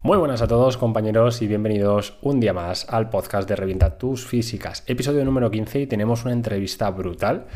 Muy buenas a todos compañeros y bienvenidos un día más al podcast de Revienta tus físicas, episodio número 15 y tenemos una entrevista brutal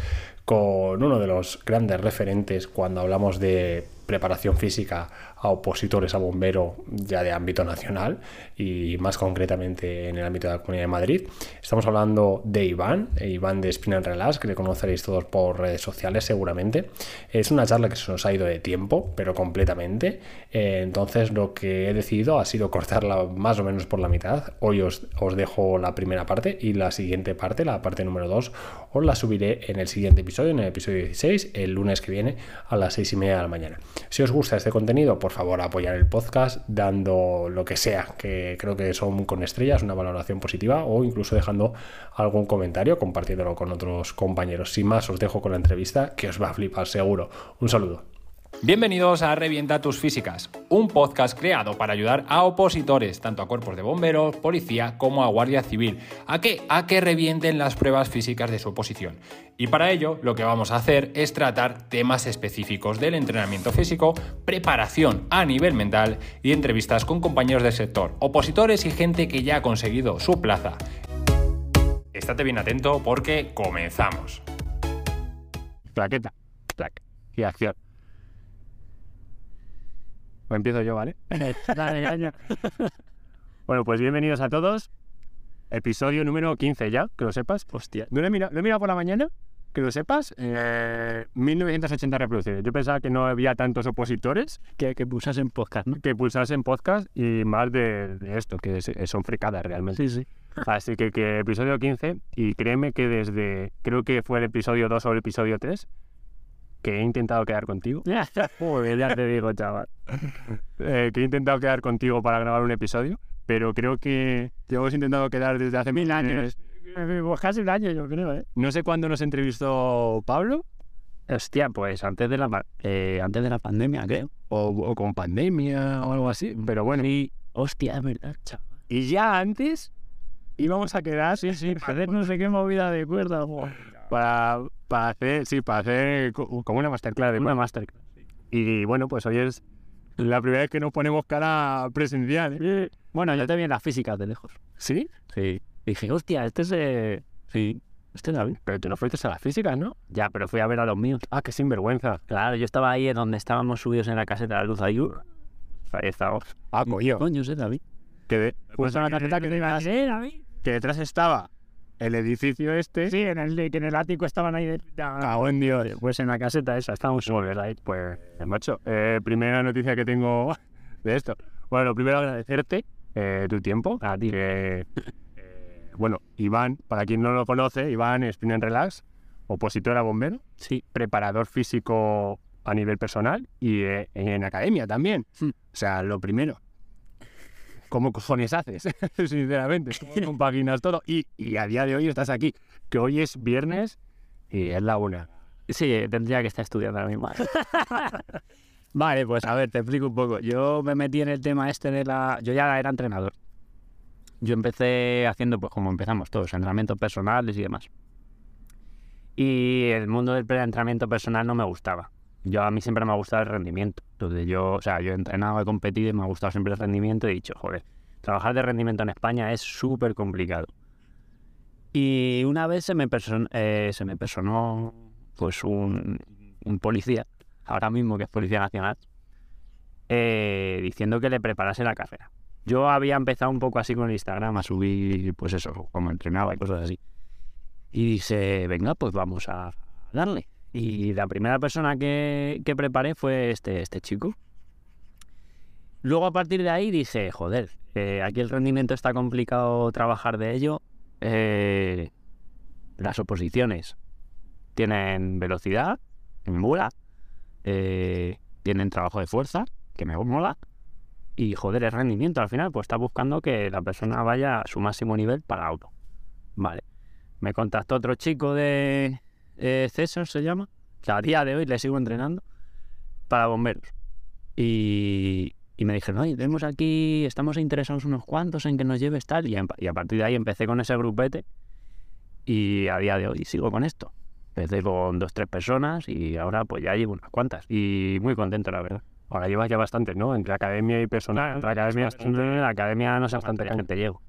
con uno de los grandes referentes cuando hablamos de preparación física a opositores a bombero ya de ámbito nacional y más concretamente en el ámbito de la Comunidad de Madrid. Estamos hablando de Iván, eh, Iván de Spin and Relax, que le conoceréis todos por redes sociales seguramente. Es una charla que se nos ha ido de tiempo, pero completamente. Eh, entonces lo que he decidido ha sido cortarla más o menos por la mitad. Hoy os, os dejo la primera parte y la siguiente parte, la parte número 2, os la subiré en el siguiente episodio, en el episodio 16, el lunes que viene a las 6 y media de la mañana. Si os gusta este contenido, por favor apoyar el podcast dando lo que sea, que creo que son con estrellas, una valoración positiva o incluso dejando algún comentario, compartiéndolo con otros compañeros. Sin más, os dejo con la entrevista que os va a flipar seguro. Un saludo. Bienvenidos a Revienta tus físicas, un podcast creado para ayudar a opositores, tanto a cuerpos de bomberos, policía como a guardia civil, a que a que revienten las pruebas físicas de su oposición. Y para ello, lo que vamos a hacer es tratar temas específicos del entrenamiento físico, preparación a nivel mental y entrevistas con compañeros del sector, opositores y gente que ya ha conseguido su plaza. Estate bien atento porque comenzamos. Plaqueta, placa y acción. Pues empiezo yo, ¿vale? bueno, pues bienvenidos a todos. Episodio número 15 ya, que lo sepas. Hostia. Lo he mirado, lo he mirado por la mañana, que lo sepas. eh, 1980 reproducciones. Yo pensaba que no había tantos opositores Que, que pulsas en podcast, ¿no? que pulsasen podcast y más de, de esto, que es- son fricadas realmente. Sí, sí. Así que, que episodio 15, y créeme que desde, creo que fue el episodio 2 o el episodio 3, que he intentado quedar contigo. Joder, ya te digo, chaval. eh, que he intentado quedar contigo para grabar un episodio, pero creo que te hemos intentado quedar desde hace mil años. Pues casi un año, yo creo, ¿eh? No sé cuándo nos entrevistó Pablo, Hostia, pues antes de la, eh, antes de la pandemia, creo. o, o con pandemia o algo así, pero bueno. Sí. Hostia, es verdad, chaval. Y ya antes íbamos a quedar Sí, sí, para hacer no sé qué movida de cuerda. joder. para, para hacer, sí, para hacer co- como una masterclass Una masterclass. Y bueno, pues hoy es la primera vez que nos ponemos cara presencial. ¿eh? Bueno, yo te vi en las físicas de lejos. ¿Sí? Sí. Dije, hostia, este es... eh, Sí, este es David. Pero tú no fuiste a las físicas, ¿no? Ya, pero fui a ver a los míos. Ah, qué sinvergüenza. Claro, yo estaba ahí donde estábamos subidos en la caseta de la luz ahí. Ahí estábamos. Ah, coño. Coño, ese es David. Que, de- Pues pues la tarjeta que te iba a decir, David. que detrás estaba el edificio este. Sí, en el, que en el ático estaban ahí. De, Cago en Dios. Pues en la caseta esa, estábamos solos ahí. Pues, macho, eh, primera noticia que tengo de esto. Bueno, lo primero agradecerte eh, tu tiempo. A ti. que, eh, bueno, Iván, para quien no lo conoce, Iván Spin and Relax, opositor a bombero, Sí. preparador físico a nivel personal y eh, en academia también. Hmm. O sea, lo primero. ¿Cómo cojones haces? Sinceramente, ¿cómo compaginas todo? Y, y a día de hoy estás aquí, que hoy es viernes y es la una. Sí, tendría que estar estudiando ahora mismo. vale, pues a ver, te explico un poco. Yo me metí en el tema este de la... Yo ya era entrenador. Yo empecé haciendo, pues como empezamos todos, entrenamientos personales y demás. Y el mundo del entrenamiento personal no me gustaba. Yo a mí siempre me ha gustado el rendimiento. Entonces yo, o sea, yo he entrenado, he competido y me ha gustado siempre el rendimiento. He dicho, joder, trabajar de rendimiento en España es súper complicado. Y una vez se me, eh, se me personó pues un, un policía, ahora mismo que es Policía Nacional, eh, diciendo que le preparase la carrera. Yo había empezado un poco así con el Instagram a subir, pues eso, como entrenaba y cosas así. Y dice, venga, pues vamos a darle. Y la primera persona que, que preparé fue este, este chico. Luego a partir de ahí dije, joder, eh, aquí el rendimiento está complicado trabajar de ello. Eh, las oposiciones tienen velocidad, que me mola. eh, tienen trabajo de fuerza, que me mola. Y joder, el rendimiento al final, pues está buscando que la persona vaya a su máximo nivel para auto. Vale. Me contactó otro chico de eh, César, se llama, que a día de hoy le sigo entrenando, para bomberos. Y, y me dijeron, oye, tenemos aquí, estamos interesados unos cuantos en que nos lleves tal. Y, empa- y a partir de ahí empecé con ese grupete y a día de hoy sigo con esto. Empecé con dos, tres personas y ahora pues ya llevo unas cuantas. Y muy contento, la verdad. Ahora llevas ya bastante, ¿no? Entre academia y personal. Entre academia, la academia no sé bastante gente llevo.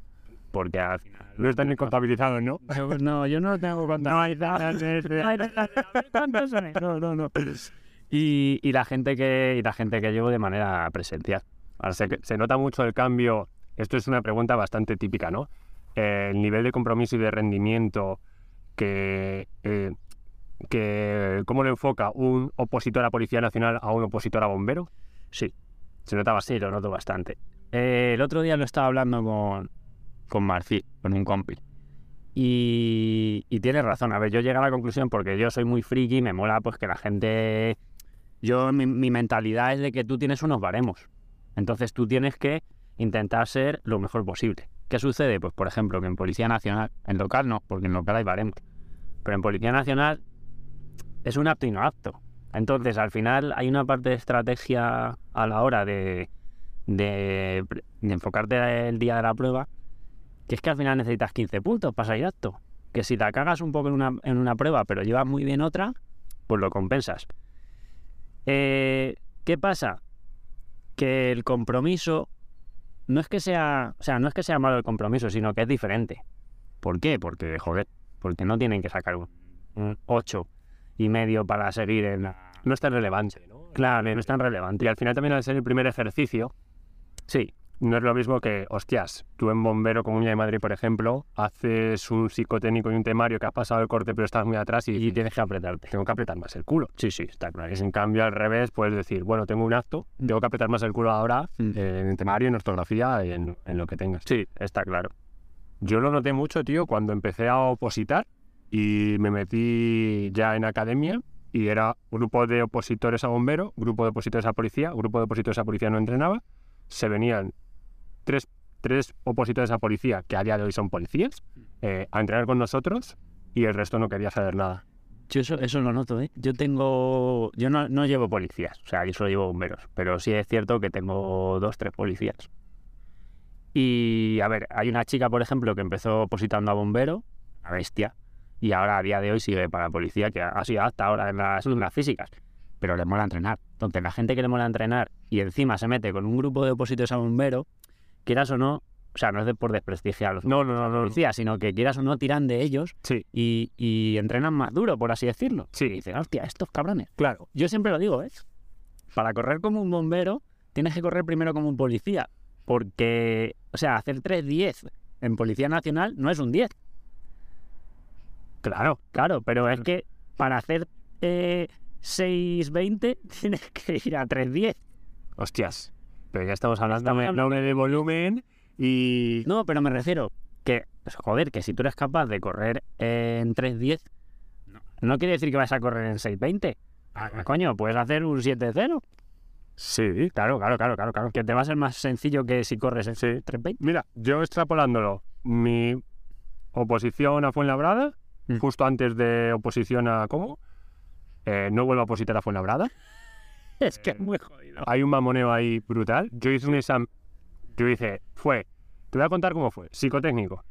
Porque al final. No están ni contabilizados, ¿no? No, yo no lo tengo contabilizado. No, no, no. Y, y la gente que y la gente que llevo de manera presencial. Ahora se, se nota mucho el cambio. Esto es una pregunta bastante típica, ¿no? Eh, el nivel de compromiso y de rendimiento que, eh, que cómo lo enfoca un opositor a Policía Nacional a un opositor a bombero. Sí, Se nota bastante. sí, lo noto bastante. Eh, el otro día lo estaba hablando con, con Marcí, con un compil. Y, y tienes razón. A ver, yo llegué a la conclusión porque yo soy muy friki, me mola pues que la gente... Yo, mi, mentalidad es de que tú tienes unos baremos. Entonces tú tienes que intentar ser lo mejor posible. ¿Qué sucede? Pues por ejemplo que en Policía Nacional, en local no, porque en local hay baremos. Pero en Policía Nacional es un apto y no apto. Entonces al final hay una parte de estrategia a la hora de, de enfocarte el día de la prueba, que es que al final necesitas 15 puntos para salir apto. Que si la cagas un poco en una, en una prueba, pero llevas muy bien otra, pues lo compensas. Eh, ¿Qué pasa? Que el compromiso no es que sea, o sea, no es que sea malo el compromiso, sino que es diferente. ¿Por qué? Porque, joder, porque no tienen que sacar un, un 8 y medio para seguir en la... No es tan relevante. Claro, no es tan relevante. Y al final también al ser el primer ejercicio, Sí, no es lo mismo que, hostias, tú en Bombero Comunidad de Madrid, por ejemplo, haces un psicotécnico y un temario que has pasado el corte pero estás muy atrás y, y tienes que apretarte. tengo que apretar más el culo. Sí, sí, está claro. Es en cambio al revés, puedes decir, bueno, tengo un acto, tengo que apretar más el culo ahora Mm. eh, en temario, en ortografía, en, en lo que tengas. Sí, está claro. Yo lo noté mucho, tío, cuando empecé a opositar y me metí ya en academia y era grupo de opositores a bombero, grupo de opositores a policía, grupo de opositores a policía no entrenaba. Se venían tres, tres opositores a policía, que a día de hoy son policías, eh, a entrenar con nosotros y el resto no quería saber nada. Yo eso, eso lo noto, ¿eh? Yo tengo... Yo no, no llevo policías, o sea, yo solo llevo bomberos, pero sí es cierto que tengo dos, tres policías. Y, a ver, hay una chica, por ejemplo, que empezó opositando a bombero, una bestia, y ahora a día de hoy sigue para policía, que ha sido hasta ahora en las, en las físicas, pero le mola entrenar. Entonces, la gente que le mola entrenar y encima se mete con un grupo de opositores a bombero, quieras o no, o sea, no es de por desprestigiar a los No, no, no, no. policías, sino que quieras o no tiran de ellos Sí, y, y entrenan más duro, por así decirlo. Sí. Y dicen, hostia, estos cabrones. claro. Yo siempre lo digo, ¿eh? Para correr como un bombero, tienes que correr primero como un policía. Porque, o sea, hacer 3-10 en Policía Nacional no es un 10. Claro. Claro, pero es que para hacer eh, 6-20 tienes que ir a 3-10. Hostias. Pero ya estamos hablando Estamos de doble de volumen y... No, pero me refiero que, pues, joder, que si tú eres capaz de correr en 3-10, no quiere decir que vas a correr en 6-20. Ah, coño, puedes hacer un 7-0. Sí, Claro, claro, claro, claro, claro. Que te va a ser más sencillo que si corres en Sí. 3-20. Mira, yo extrapolándolo, mi oposición a Fuenlabrada, Mm. justo antes de oposición a ¿cómo? Eh, no vuelvo a opositar a Fuenlabrada. Es que es muy jodido. Hay un mamoneo ahí brutal. Yo hice un examen, yo hice, fue, te voy a contar cómo fue, psicotécnico.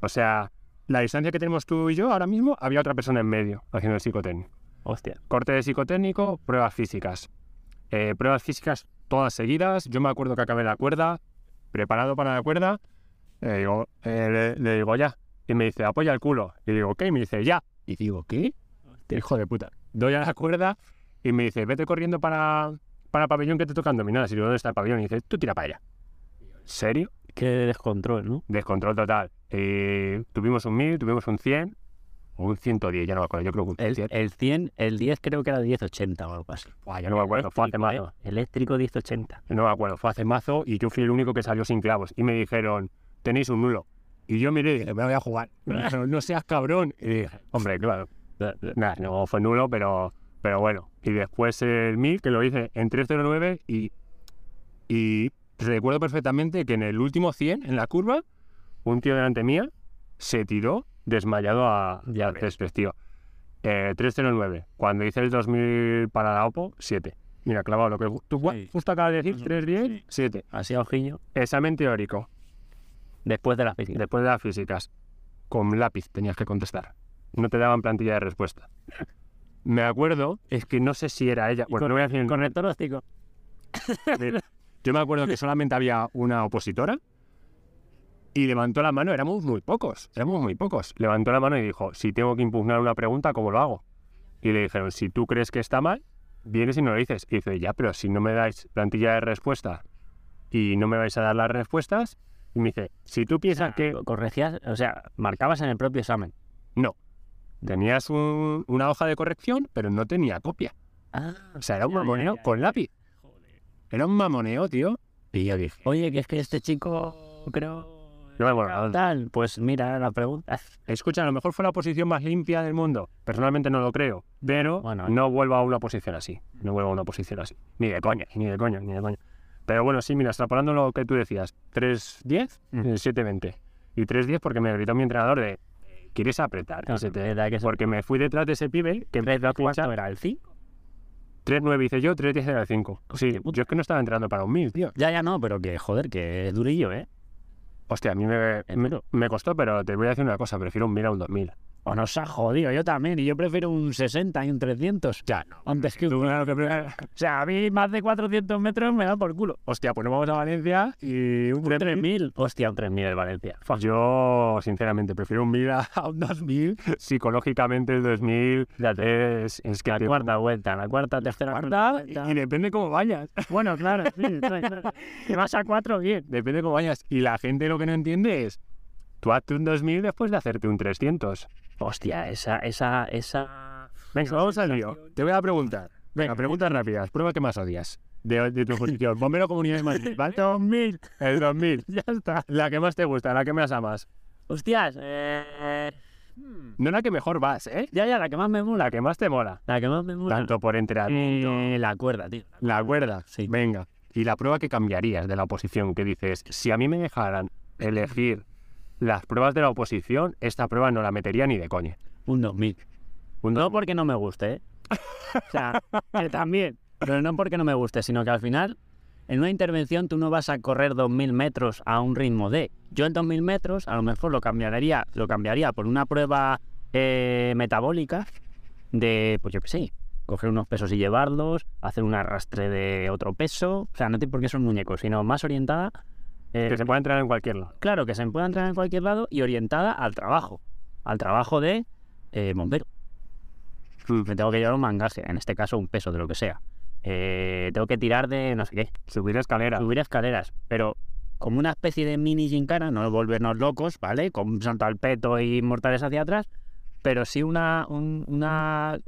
O sea, la distancia que tenemos tú y yo ahora mismo, había otra persona en medio haciendo el psicotécnico. Hostia. Corte de psicotécnico, pruebas físicas. Eh, pruebas físicas todas seguidas. Yo me acuerdo que acabé la cuerda, preparado para la cuerda. Le digo, eh, le, le digo ya. Y me dice, apoya el culo. Y digo, ¿qué? Y me dice, ya. Y digo, ¿qué? Hijo de puta. Doy a la cuerda y me dice, vete corriendo para, para el pabellón que te tocan dominar. Y digo, ¿dónde está el pabellón? Y dice, tú tira para allá. Yo, ¿En serio? Qué descontrol, ¿no? Descontrol total. Y tuvimos un 1000, tuvimos un 100 o un 110, ya no me acuerdo. Yo creo que un El, 100. el 100, el 10 creo que era 1080 o algo así. Buah, ya no me acuerdo, fue hace mazo. Eléctrico 1080. No me acuerdo, fue hace mazo y yo fui el único que salió sin clavos. Y me dijeron, tenéis un nulo. Y yo miré y dije, me voy a jugar. No seas cabrón. Y dije, hombre, claro. Nada, no fue nulo, pero, pero bueno. Y después el 1000, que lo hice en 309 y, y recuerdo perfectamente que en el último 100, en la curva, un tío delante mía se tiró desmayado a, Ya al césped, tío. Eh, 309. Cuando hice el 2000 para la OPO, 7. Mira, clavado lo que tú Sí. justo acabas de decir, Ujú, 310, sí. 7. Así a ojillo. Examen teórico, Después de la física. después de las físicas. Con lápiz tenías que contestar. No te daban plantilla de respuesta. Me acuerdo, es que no sé si era ella. Bueno, no voy a decir. Con el toróstico. Yo me acuerdo que solamente había una opositora y levantó la mano, éramos muy pocos, éramos muy pocos. Levantó la mano y dijo, si tengo que impugnar una pregunta, ¿cómo lo hago? Y le dijeron, si tú crees que está mal, vienes y no lo dices. Y dice, ya, pero si no me dais plantilla de respuesta y no me vais a dar las respuestas, y me dice, si tú piensas que Corregías, o sea, marcabas en el propio examen. no, tenías un- una hoja de corrección, pero no tenía copia. Ah, O sea, era un Ya, mamoneo ya, con lápiz. Era un mamoneo, tío. Y yo dije, Oye, que es que este chico, creo... No. Tal, pues mira la pregunta. escucha, a lo mejor fue la posición más limpia del mundo. Personalmente no lo creo, pero Bueno, no vuelvo a una posición así. No vuelvo a una posición así. Ni de coña, ni de coña, ni de coña. Pero bueno, sí, mira, extrapolando lo que tú decías, 3-10, Mm. eh, 7-20. Y 3-10 porque me gritó mi entrenador de, ¿quieres apretar? No, Que se te- verdad que se- Porque me fui detrás de ese pibe que empezó a ¿Cuánto pinchar. era? ¿El 5? 3-9 hice yo, 3-10 era el 5. Sí, yo es que no estaba entrenando para un 1000, tío. Ya, ya no, pero que joder, que es durillo, ¿eh? Hostia, a mí me, me, me costó, pero te voy a decir una cosa, prefiero un 1000 a un 2000. O nos ha jodido, yo también. Y yo prefiero un 60 y un 300. Ya, no. Antes que un... Claro O sea, a mí más de 400 metros me da por culo. Hostia, pues nos vamos a Valencia y un Un 3000. 3000. Hostia, un 3000 de Valencia. Yo, sinceramente, prefiero un 1000 a un 2000. Psicológicamente, el 2000 es, es que La te- cuarta vuelta, la cuarta, tercera cuarta vuelta. y depende cómo vayas. Bueno, claro, sí, sí. Si vas a 4, bien. Depende cómo vayas. Y la gente lo que no entiende es, tú hazte un 2000 después de hacerte un 300. Hostia, esa, esa, esa... Venga, vamos al lío. Te voy a preguntar. Venga, preguntas rápidas. Prueba que más odias de, de tu posición. Bombero Comunidad de Madrid, ¿vale? 2000. El 2000. Ya está. La que más te gusta, la que más amas. Hostias, eh... No la que mejor vas, ¿eh? Ya, ya, la que más me mola. La que más te mola. La que más me mola. Tanto por entrenamiento. Eh, la cuerda, tío. La cuerda. Sí. Venga. Y la prueba que cambiarías de la oposición, que dices, si a mí me dejaran elegir las pruebas de la oposición, esta prueba no la metería ni de coña. Un 2000. Un No porque no me guste, ¿eh? O sea, también. Pero no porque no me guste, sino que al final, en una intervención, tú no vas a correr 2000 metros a un ritmo de. Yo el 2000 metros, a lo mejor lo cambiaría, lo cambiaría por una prueba eh, metabólica de, pues yo qué sé, coger unos pesos y llevarlos, hacer un arrastre de otro peso. O sea, no tiene por qué ser un muñeco, sino más orientada. Eh, que se pueda entrenar en cualquier lado. Claro, que se pueda entrenar en cualquier lado y orientada al trabajo. Al trabajo de eh, bombero. Me tengo que llevar un mangaje, en este caso un peso de lo que sea. Eh, tengo que tirar de no sé qué, Subir escalera. subir escaleras, pero como una especie de mini gincana, no volvernos locos, ¿vale? Con salto al peto y mortales hacia atrás, pero sí una, un- una,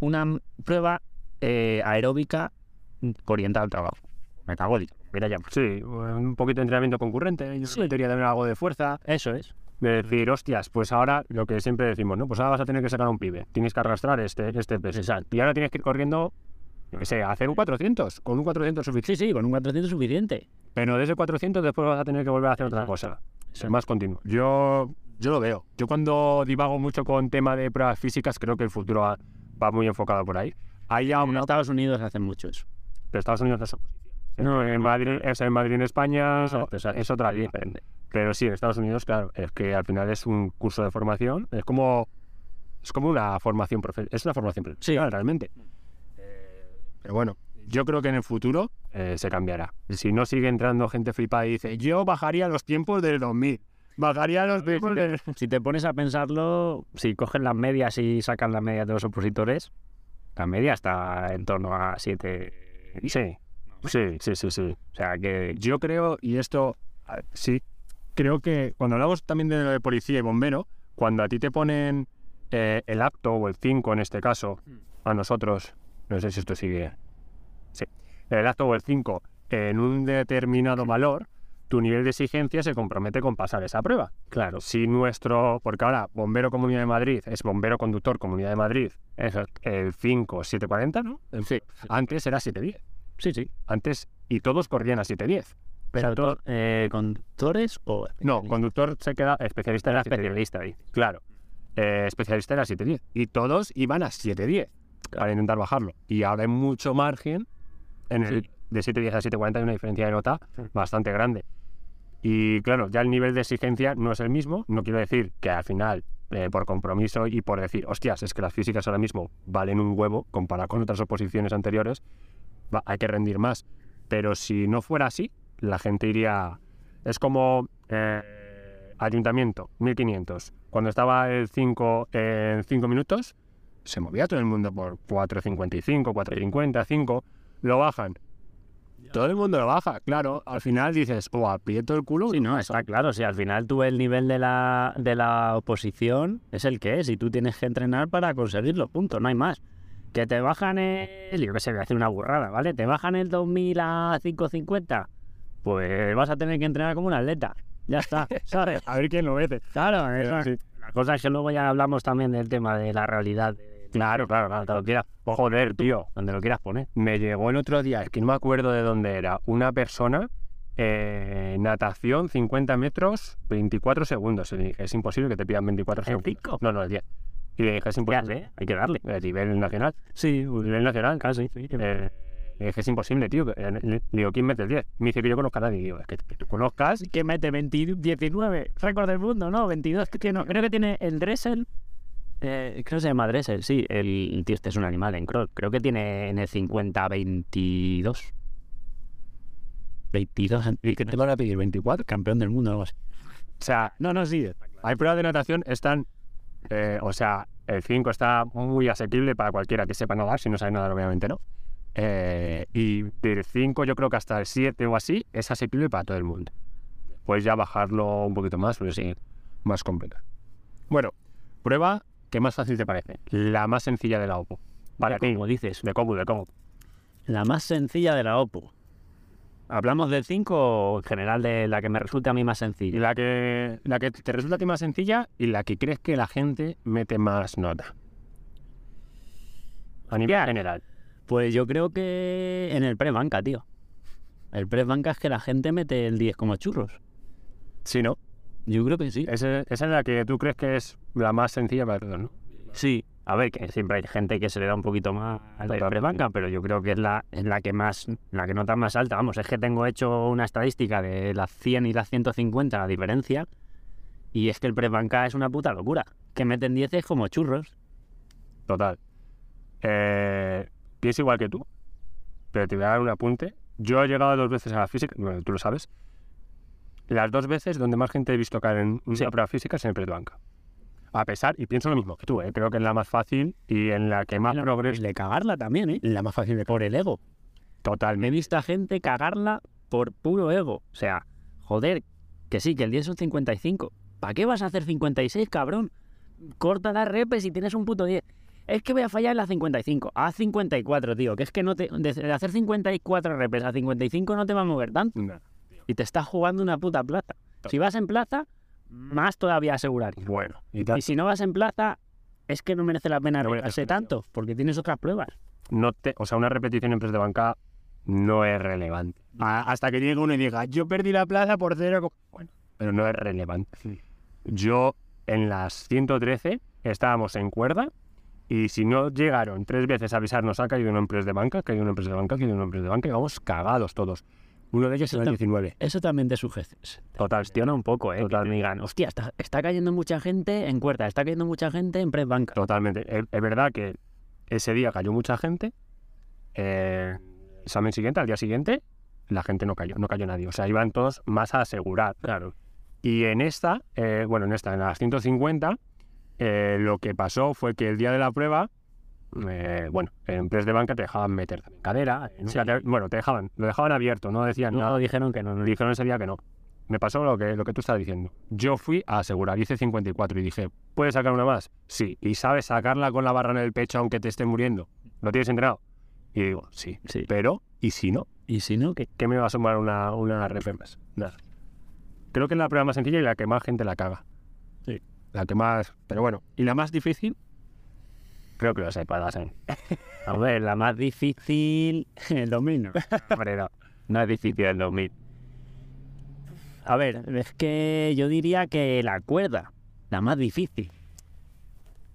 una prueba eh, aeróbica orientada al trabajo. Metabólica, como quieras llamar. Sí, un poquito de entrenamiento concurrente. Yo Sí. metería también algo de fuerza. Eso es. De decir, hostias, pues ahora lo que siempre decimos, ¿no? Pues ahora vas a tener que sacar a un pibe. Tienes que arrastrar este, este peso. Exacto. Y ahora tienes que ir corriendo, yo qué sé, a hacer un 400. Con un 400 suficiente. Sí, sí, con un 400 suficiente. Pero de ese 400 después vas a tener que volver a hacer otra cosa. Es más continuo. Yo, yo lo veo. Yo cuando divago mucho con tema de pruebas físicas, creo que el futuro va, va muy enfocado por ahí. Hay ya En una... Estados Unidos hacen mucho eso. Pero Estados Unidos oposición. No, en Madrid, es en Madrid en España es, Exacto, exacto. es otra línea. Pero sí, en Estados Unidos, claro, es que al final es un curso de formación. Es como, es como una formación profe- Es una formación profesional, realmente. Pero bueno, yo creo que en el futuro eh, se cambiará. Si no sigue entrando gente flipada y dice, yo bajaría los tiempos del 2000. Bajaría los tiempos del... Si te pones a pensarlo, si cogen las medias y sacan las medias de los opositores, la media está en torno a 7. Sí, sí, sí, sí, sí. O sea que Yo creo, y esto sí, creo que cuando hablamos también de lo de policía y bombero, cuando a ti te ponen eh, el acto o el 5 en este caso, a nosotros, no sé si esto sigue, sí, el acto o el 5 en un determinado valor, tu nivel de exigencia se compromete con pasar esa prueba. Claro. Si nuestro, porque ahora bombero Comunidad de Madrid es bombero conductor Comunidad de Madrid, Eso. el 5 740, ¿no? Sí. Antes era 710. Sí, sí. Antes, y todos corrían a 710. Pero to- eh, conductores o No, conductor se queda especialista era era especialista ahí. Claro. Eh, especialista era 710. Y todos iban a 710 para intentar bajarlo. Y ahora hay mucho margen en el, Sí. de 710 a 740 hay una diferencia de nota Sí. bastante grande. Y claro, ya el nivel de exigencia no es el mismo. No quiero decir que al final, eh, por compromiso y por decir, hostias, es que las físicas ahora mismo valen un huevo comparado con otras oposiciones anteriores, hay que rendir más. Pero si no fuera así, la gente iría... Es como eh, ayuntamiento, 1500. Cuando estaba el 5 en 5 minutos, se movía todo el mundo por 4.55, 4.50, 5. Lo bajan. Todo el mundo lo baja, claro. Al final dices, o aprieto el culo. Sí, no, está claro. Si al final tú el nivel de la, de la oposición es el que es y tú tienes que entrenar para conseguirlo, punto, no hay más. Que te bajan el, yo qué sé, voy a hacer una burrada, ¿vale? Te bajan el 2000 a 550, pues vas a tener que entrenar como un atleta. Ya está, ¿sabes? A ver quién lo vete. Claro, eso- Sí. la cosa es que luego ya hablamos también del tema de la realidad. de- Claro, claro, claro. Donde lo quieras, Joder, tío. donde lo quieras poner. Me llegó el otro día, es que no me acuerdo de dónde era, una persona, eh, natación, 50 metros, 24 segundos. Y le dije, es imposible que te pidan 24 ¿El segundos. cinco? No, no, el 10. Y le dije, es ¿Qué imposible. hace? Hay que darle. A nivel nacional. Sí, A nivel nacional. casi. sí. Eh, le dije, es imposible, tío. que- eh, Le le digo, ¿quién mete el 10? Me dice que yo conozco a nadie. Digo, es que, que tú conozcas. que mete 20 19, récord del mundo, ¿no? 22 que tiene, creo que tiene el Dressel, eh, creo que se llama Dressel, sí, el, tío este es un animal en crawl, creo que tiene en el 50 22. 22, ¿Y qué te van a pedir? ¿24? campeón del mundo, algo así. O sea, No, no, sí. hay pruebas de natación, están. eh, o sea, el 5 está muy asequible para cualquiera que sepa nadar, si no sabe nadar, obviamente no. Eh, y del 5, yo creo que hasta el 7 o así, es asequible para todo el mundo. Puedes ya bajarlo un poquito más, pero sí, más completa. Bueno, prueba que más fácil te parece. La más sencilla de la OPO. Para ti, Como dices, de cómo, de cómo. la más sencilla de la OPPO. ¿Hablamos del 5 o en general de la que me resulta a mí más Y sencilla? la que, la que te resulta a ti más sencilla y la que crees que la gente mete más nota. A nivel general. Pues yo creo que en el pre-banca, tío. El pre-banca es que la gente mete el 10 como churros. Sí, ¿no? Yo creo que sí. Esa, esa es la que tú crees que es la más sencilla para todos, ¿no? Sí, a ver, que siempre hay gente que se le da un poquito más a la prebanca, pero yo creo que es la, es la que más, la que nota más alta. Vamos, es que tengo hecho una estadística de las 100 y las 150, la diferencia, y es que el prebanca es una puta locura. Que meten 10 es como churros. Total. Eh, pienso igual que tú, pero te voy a dar un apunte. Yo he llegado dos veces a la física, bueno, tú lo sabes. Las dos veces donde más gente he visto caer en una Sí. prueba física es en el prebanca. A pesar, y pienso lo mismo que tú, ¿eh? creo que es la más fácil y en la que más progreso. de cagarla también, ¿eh? La más fácil de Por el ego. Me he Totalmente. visto a gente cagarla por puro ego. O sea, joder, que sí, que el 10 son 55. ¿Para qué vas a hacer 56, cabrón? Corta las repes y tienes un puto 10. Es que voy a fallar en la 55. Haz 54, tío. Que es que no te. De de hacer 54 repes a 55 no te va a mover tanto. No. Y te estás jugando una puta plaza. Si vas en plaza, más todavía asegurar. Bueno, y si no vas en plaza, es que no merece la pena No arriesgarse tanto, porque tienes otras pruebas. no te, o sea, una repetición en press de banca no es relevante. A- hasta que llegue uno y diga, yo perdí la plaza por cero. co-". Bueno, pero no es relevante. Yo en las 113 estábamos en cuerda y si no llegaron tres veces a avisarnos, ha caído uno en press de banca, ha caído uno en press de banca, ha caído uno en press de banca y vamos cagados todos. Uno de ellos en el 19. Eso también te sugestiones. Total, Cuestiona un poco, ¿eh? Te digan, hostia, está, está cayendo mucha gente en cuerda, está cayendo mucha gente en press banca. Totalmente. Es, es verdad que ese día cayó mucha gente. Eh, examen siguiente, al día siguiente, la gente no cayó, no cayó nadie. O sea, iban todos más a asegurar. Claro. Y en esta, eh, bueno, en esta, en las 150, eh, lo que pasó fue que el día de la prueba, eh, bueno, en press de banca te dejaban meter también cadera. eh, nunca Sí. te- bueno, te dejaban, lo dejaban abierto, no decían No, nada. dijeron que no. no. Dijeron ese día que no. Me pasó lo que, lo que tú estás diciendo. Yo fui a asegurar, hice 54 y dije, ¿puedes sacar una más? Sí. ¿Y sabes sacarla con la barra en el pecho aunque te esté muriendo? ¿Lo tienes entrenado? Y digo, sí. Sí. Pero, ¿y si no? Y si no, que ¿Qué me va a sumar una, una rep más? Nada. Creo que es la prueba más sencilla y la que más gente la caga. Sí. La que más... Pero bueno, ¿y la más difícil? Creo que lo sé, para la A ver, la más difícil. El 2000 no. Hombre, no. No es difícil el 2000. A ver, es que yo diría que la cuerda, la más difícil.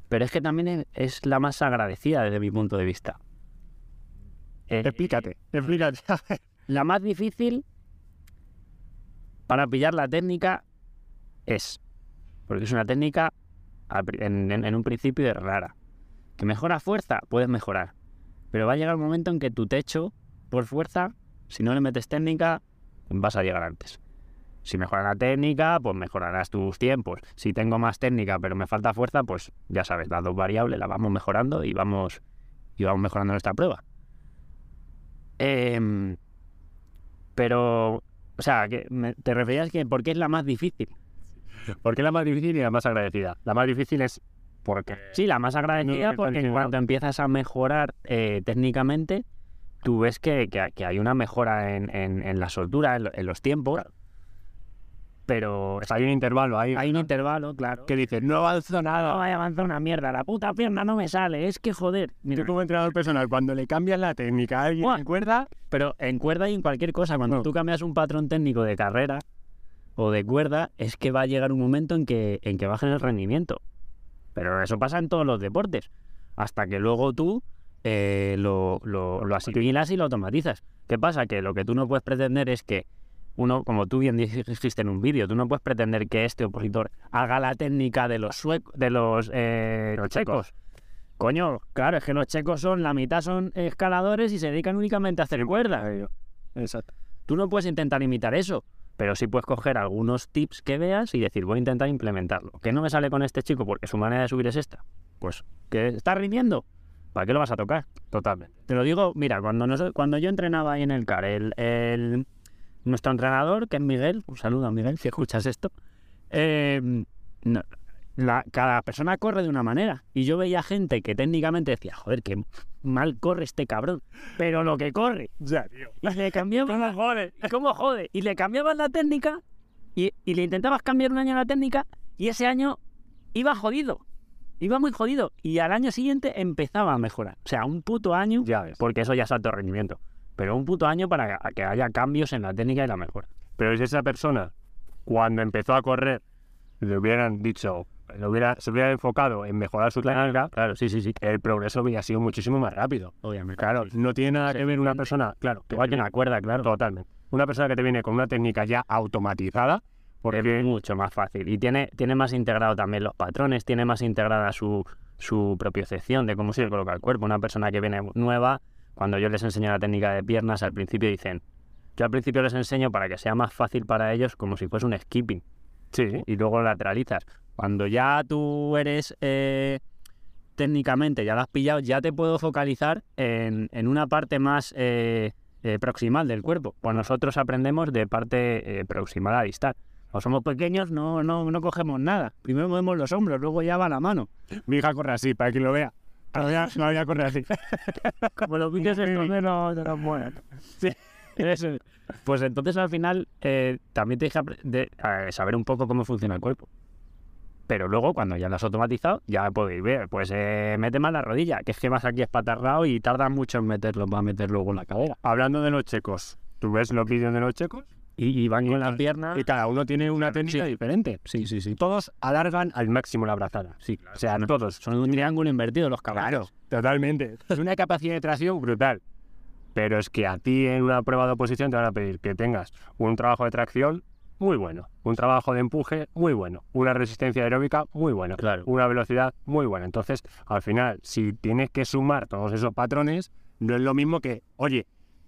Pero es que también es, la más agradecida desde mi punto de vista. Eh, Explícate, explícate. La más difícil para pillar la técnica es, porque es una técnica en, en- en un principio es rara. Que mejora fuerza, puedes mejorar. Pero va a llegar un momento en que tu techo por fuerza Si no le metes técnica, vas a llegar antes. Si mejora la técnica, pues mejorarás tus tiempos. Si tengo más técnica pero me falta fuerza, pues ya sabes, las dos variables las vamos mejorando y vamos, y vamos mejorando nuestra prueba. Em, pero, o sea, que te referías que por qué es la más difícil. ¿Por qué la más difícil y la más agradecida? La más difícil es porque... Sí, la más agradecida No, porque en cuanto empiezas a mejorar eh, técnicamente, tú ves que, que- que hay una mejora en, en- en la soltura, en, lo- en los tiempos. Pero Pues hay un intervalo ahí hay un intervalo, claro. que dices, no avanzo nada. no vaya a avanzar una mierda, la puta pierna no me sale, es que joder. Mira, Tú como entrenador personal, cuando le cambias la técnica a alguien en cuerda, pero en cuerda y en cualquier cosa, cuando No. tú cambias un patrón técnico de carrera o de cuerda, es que va a llegar un momento en que, en que bajen el rendimiento. Pero eso pasa en todos los deportes. Hasta que luego tú eh, lo, lo, lo asimilas y lo automatizas. ¿Qué pasa? Que lo que tú no puedes pretender es que uno, como tú bien dijiste en un vídeo, tú no puedes pretender que este opositor haga la técnica de los suecos, de los, eh, Los checos. Coño, claro, es que los checos son, la mitad son escaladores y se dedican únicamente a hacer cuerda. Exacto. Tú no puedes intentar imitar eso, pero sí puedes coger algunos tips que veas y decir, voy a intentar implementarlo. ¿Qué no me sale con este chico porque su manera de subir es esta? Pues, ¿que está rindiendo? ¿Para qué lo vas a tocar? Totalmente. Te lo digo, mira, cuando, nos- cuando yo entrenaba ahí en el CAR, el, el- nuestro entrenador, que es Miguel, un saludo a Miguel si escuchas esto, eh, no, la- cada persona corre de una manera. Y yo veía gente que técnicamente decía, joder, que mal corre este cabrón, pero lo que corre. Ya, tío. Y le cambiaban la jode. ¿Y cómo jode? Y le cambiabas la técnica y, y le intentabas cambiar un año la técnica y ese año iba jodido. Iba muy jodido. Y al año siguiente empezaba a mejorar. O sea, un puto año, Ya ves. porque eso ya es alto rendimiento. Pero un puto año para que haya cambios en la técnica y la mejora. Pero si esa persona, cuando empezó a correr, le hubieran dicho, le hubiera, se hubiera enfocado en mejorar su técnica, Claro, sí, sí, sí. el progreso hubiera sido muchísimo más rápido. Obviamente. Claro, no tiene nada que ver una persona, claro, que que una cuerda, claro. Totalmente. Una persona que te viene con una técnica ya automatizada, porque Es mucho más fácil. Y tiene, tiene más integrado también los patrones, tiene más integrada su, su propiocepción de cómo se coloca el cuerpo. Una persona que viene nueva, cuando yo les enseño la técnica de piernas, al principio dicen, yo al principio les enseño para que sea más fácil para ellos como si fuese un skipping. sí, Y luego lateralizas. Cuando ya tú eres eh, técnicamente, ya lo has pillado, ya te puedo focalizar en, en una parte más eh, eh, proximal del cuerpo. Pues nosotros aprendemos de parte eh, proximal a distal. O somos pequeños, no, no, no cogemos nada. Primero movemos los hombros, luego ya va la mano. mi hija corre así, para que lo vea. La voy a, la voy a correr así. Como los estos de los, de los buenos. Sí, eso es. Pues entonces al final eh, también te deja de, eh, saber un poco cómo funciona el cuerpo. Pero luego, cuando ya lo has automatizado, ya podéis ver, pues eh, mete más la rodilla, que es que vas aquí espatarrado y tarda mucho en meterlo para meter luego en la cadera. Hablando de los checos, ¿tú ves los vídeos de los checos? Y, y van con las piernas. Y cada uno tiene una técnica Sí. diferente. Sí, sí, sí. Todos alargan al máximo la brazada. Sí, O sea, todos. son un triángulo invertido los caballos. Claro, totalmente. Es una capacidad de tracción brutal. Pero es que a ti en una prueba de oposición te van a pedir que tengas un trabajo de tracción muy bueno, un trabajo de empuje muy bueno, una resistencia aeróbica muy buena, Claro. una velocidad muy buena. Entonces, al final, si tienes que sumar todos esos patrones, no es lo mismo que, oye,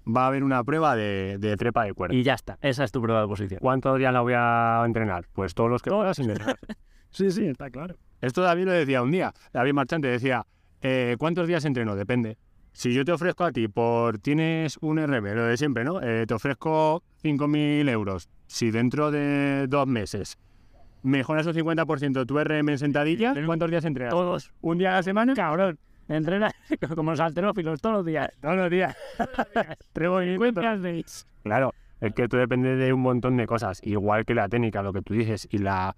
va a haber una prueba de, de trepa de cuerda. Y ya está, esa es tu prueba de posición. ¿Cuántos días la voy a entrenar? Pues todos los que puedas sin entrenar. Sí, sí, está claro. Esto David lo decía un día. David Marchante decía, eh, ¿cuántos días entreno? Depende. Si yo te ofrezco a ti por, tienes un RM, lo de siempre, ¿no? Eh, te ofrezco 5.000 euros. Si dentro de dos meses mejoras un 50% tu RM en sentadilla, ¿cuántos días entrenas? Todos. ¿Un día a la semana? Cabrón. Entrena como los alterófilos todos los días. Todos los días. Tres movimientos. Claro, es que tú depende de un montón de cosas, igual que la técnica, lo que tú dices, y la,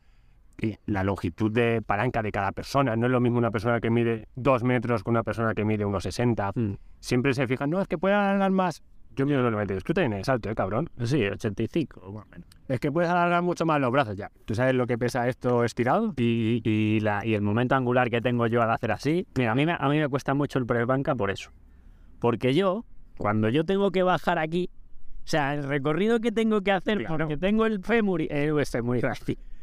y la longitud de palanca de cada persona. No es lo mismo una persona que mide dos metros con una persona que mide unos 60. Mm. Siempre se fijan, no, es que puede alargar más. Yo mido los 92, tú también eres alto, ¿eh, cabrón? Sí, 85. más o menos. Es que puedes alargar mucho más los brazos ya. ¿Tú sabes lo que pesa esto estirado? Y, y, la, y el momento angular que tengo yo al hacer así, mira, a mí, me, a mí me cuesta mucho el press banca por eso. Porque yo, cuando yo tengo que bajar aquí, o sea, el recorrido que tengo que hacer, Claro. porque tengo el fémur, y- el fémur,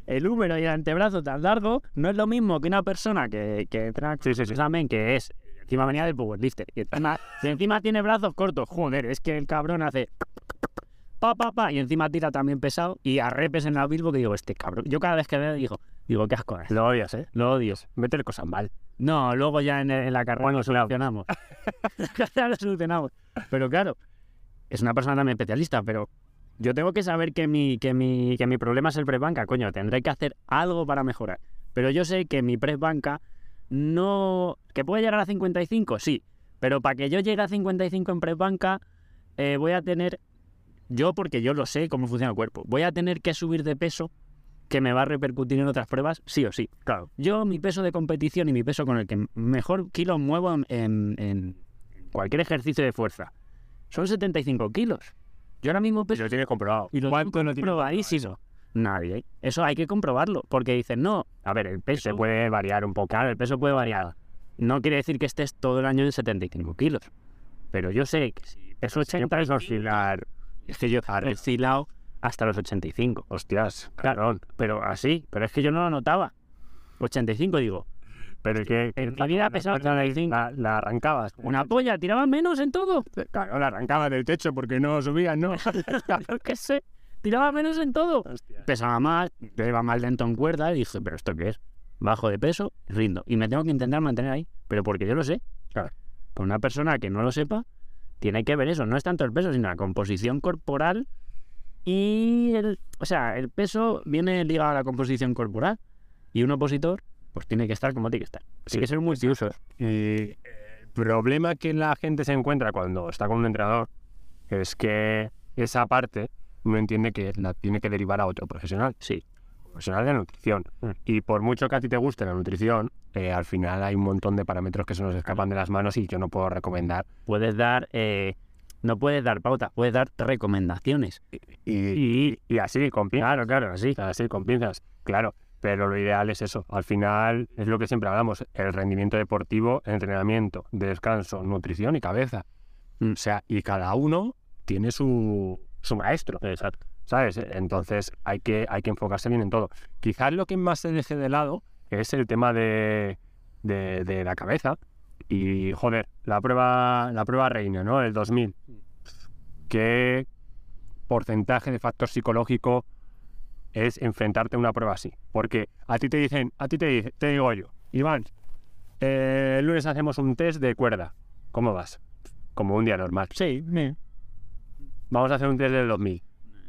el húmero y el antebrazo tan largo, no es lo mismo que una persona que, que entra Sí, sí, sí. examen que es, encima venía del powerlifter, y encima, y encima tiene brazos cortos, joder, es que el cabrón hace pa, pa, pa, y encima tira también pesado, y a repes en la Bilbo que digo, este cabrón. Yo cada vez que veo digo, digo, qué asco es. Lo odias, ¿eh? Lo odio. Meter cosas mal. No, luego ya en, en la carrera Bueno, lo solucionamos. Lo solucionamos. Pero claro, es una persona también especialista, pero yo tengo que saber que mi, que mi, que mi problema es el press banca, coño, tendré que hacer algo para mejorar. Pero yo sé que mi press banca no... ¿Que puede llegar a 55? Sí. Pero para que yo llegue a 55 en press banca, eh, voy a tener... Yo, porque yo lo sé cómo funciona el cuerpo, voy a tener que subir de peso que me va a repercutir en otras pruebas, sí o sí. Claro. Yo, mi peso de competición y mi peso con el que mejor kilos muevo en, en- cualquier ejercicio de fuerza son 75 kilos. Yo ahora mismo peso Lo tienes comprobado. y lo ¿Cuánto no tienes probadísimo. Nadie. Eso hay que comprobarlo. Porque dicen, no, a ver, el peso. Puede variar un poco. Claro, el peso puede variar. No quiere decir que estés todo el año en 75 kilos. Pero yo sé que si peso 80 Siempre es oscilar. es que yo he oscilado hasta los 85. Hostias, Claro, pero así. Pero es que yo no lo notaba. 85 digo. Pero es que. En mi vida pesaba la, 85. la, la arrancabas. Una polla, tiraba menos en todo. Claro, la arrancabas del techo porque no subías, ¿no? Claro que sé. Tiraba menos en todo. Hostia. pesaba más, yo iba más lento en cuerda y dije, pero ¿esto qué es? Bajo de peso, rindo. Y me tengo que intentar mantener ahí, pero porque yo lo sé. Claro. Por una persona que no lo sepa, tiene que ver eso. No es tanto el peso, sino la composición corporal y el... O sea, el peso viene ligado a la composición corporal. Y un opositor, pues tiene que estar como tiene que estar. Sí. Tiene que ser multiusos. Y el problema que la gente se encuentra cuando está con un entrenador es que esa parte no entiende que la tiene que derivar a otro profesional. Sí. Profesional de nutrición. Mm. Y por mucho que a ti te guste la nutrición, eh, al final hay un montón de parámetros que se nos escapan de las manos y yo no puedo recomendar. Puedes dar... eh, no puedes dar pauta, puedes dar recomendaciones. Y, Y... y así, con pinzas. Claro, claro, así. Así, con pinzas. Claro. Pero lo ideal es eso. Al final es lo que siempre hablamos. El rendimiento deportivo, entrenamiento, descanso, nutrición y cabeza. Mm. O sea, y cada uno tiene su, su maestro. Exacto. ¿Sabes? Entonces hay que, hay que enfocarse bien en todo. Quizás lo que más se deje de lado es el tema de, de, de la cabeza. Y, joder, la prueba, la prueba reina, ¿no? El 2000. ¿Qué porcentaje de factor psicológico es enfrentarte a una prueba así? Porque a ti te dicen, a ti te, te digo yo, Iván, eh, el lunes hacemos un test de cuerda. ¿Cómo vas? Como un día normal. Sí, Vamos a hacer un test del 2000.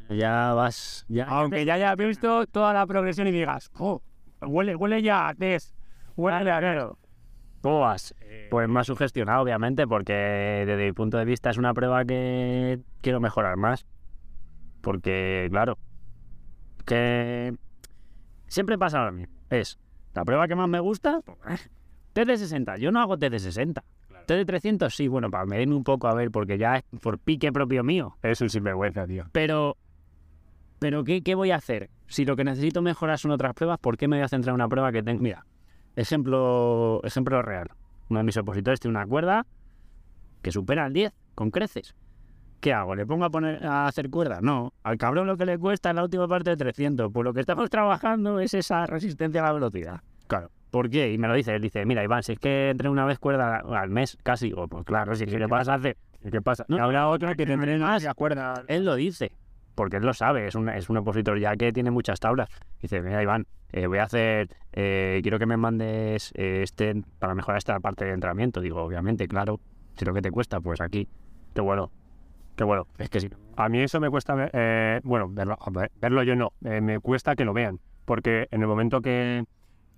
ya vas. Ya, Aunque ya hayas visto toda la progresión y digas, oh, huele, huele ya a test, huele a claro. ¿Cómo vas? Pues más sugestionado, obviamente, porque desde mi punto de vista es una prueba que quiero mejorar más. Porque, claro, que siempre pasa lo mismo. Es la prueba que más me gusta, test de 60. Yo no hago test de 60. De 300, sí, bueno, para medirme un poco a ver, porque ya es por pique propio mío. Es un sinvergüenza, tío. Pero, pero ¿qué, qué voy a hacer? Si lo que necesito mejorar son otras pruebas, ¿por qué me voy a centrar en una prueba que tengo? Mira, ejemplo, ejemplo real. Uno de mis opositores tiene una cuerda que supera el 10 con creces. ¿Qué hago? ¿Le pongo a, poner, a hacer cuerda? No. Al cabrón lo que le cuesta es la última parte de 300. Pues lo que estamos trabajando es esa resistencia a la velocidad. Claro. ¿Por qué? Y me lo dice. Él dice, mira, Iván, si es que entre una vez cuerda al mes, casi. Digo, pues claro, si, si le vas a hacer ¿Y qué pasa? No. Habrá otro que te más. y acuerda. él lo dice, porque él lo sabe, es un, es un opositor ya que tiene muchas tablas. Dice, mira Iván, eh, voy a hacer, eh, quiero que me mandes eh, este para mejorar esta parte de entrenamiento. Digo, obviamente, claro, si lo que te cuesta, pues aquí. Qué bueno. Qué bueno. Es que no. A mí eso me cuesta, eh, bueno, verlo, verlo yo no, me cuesta que lo vean, porque en el momento que,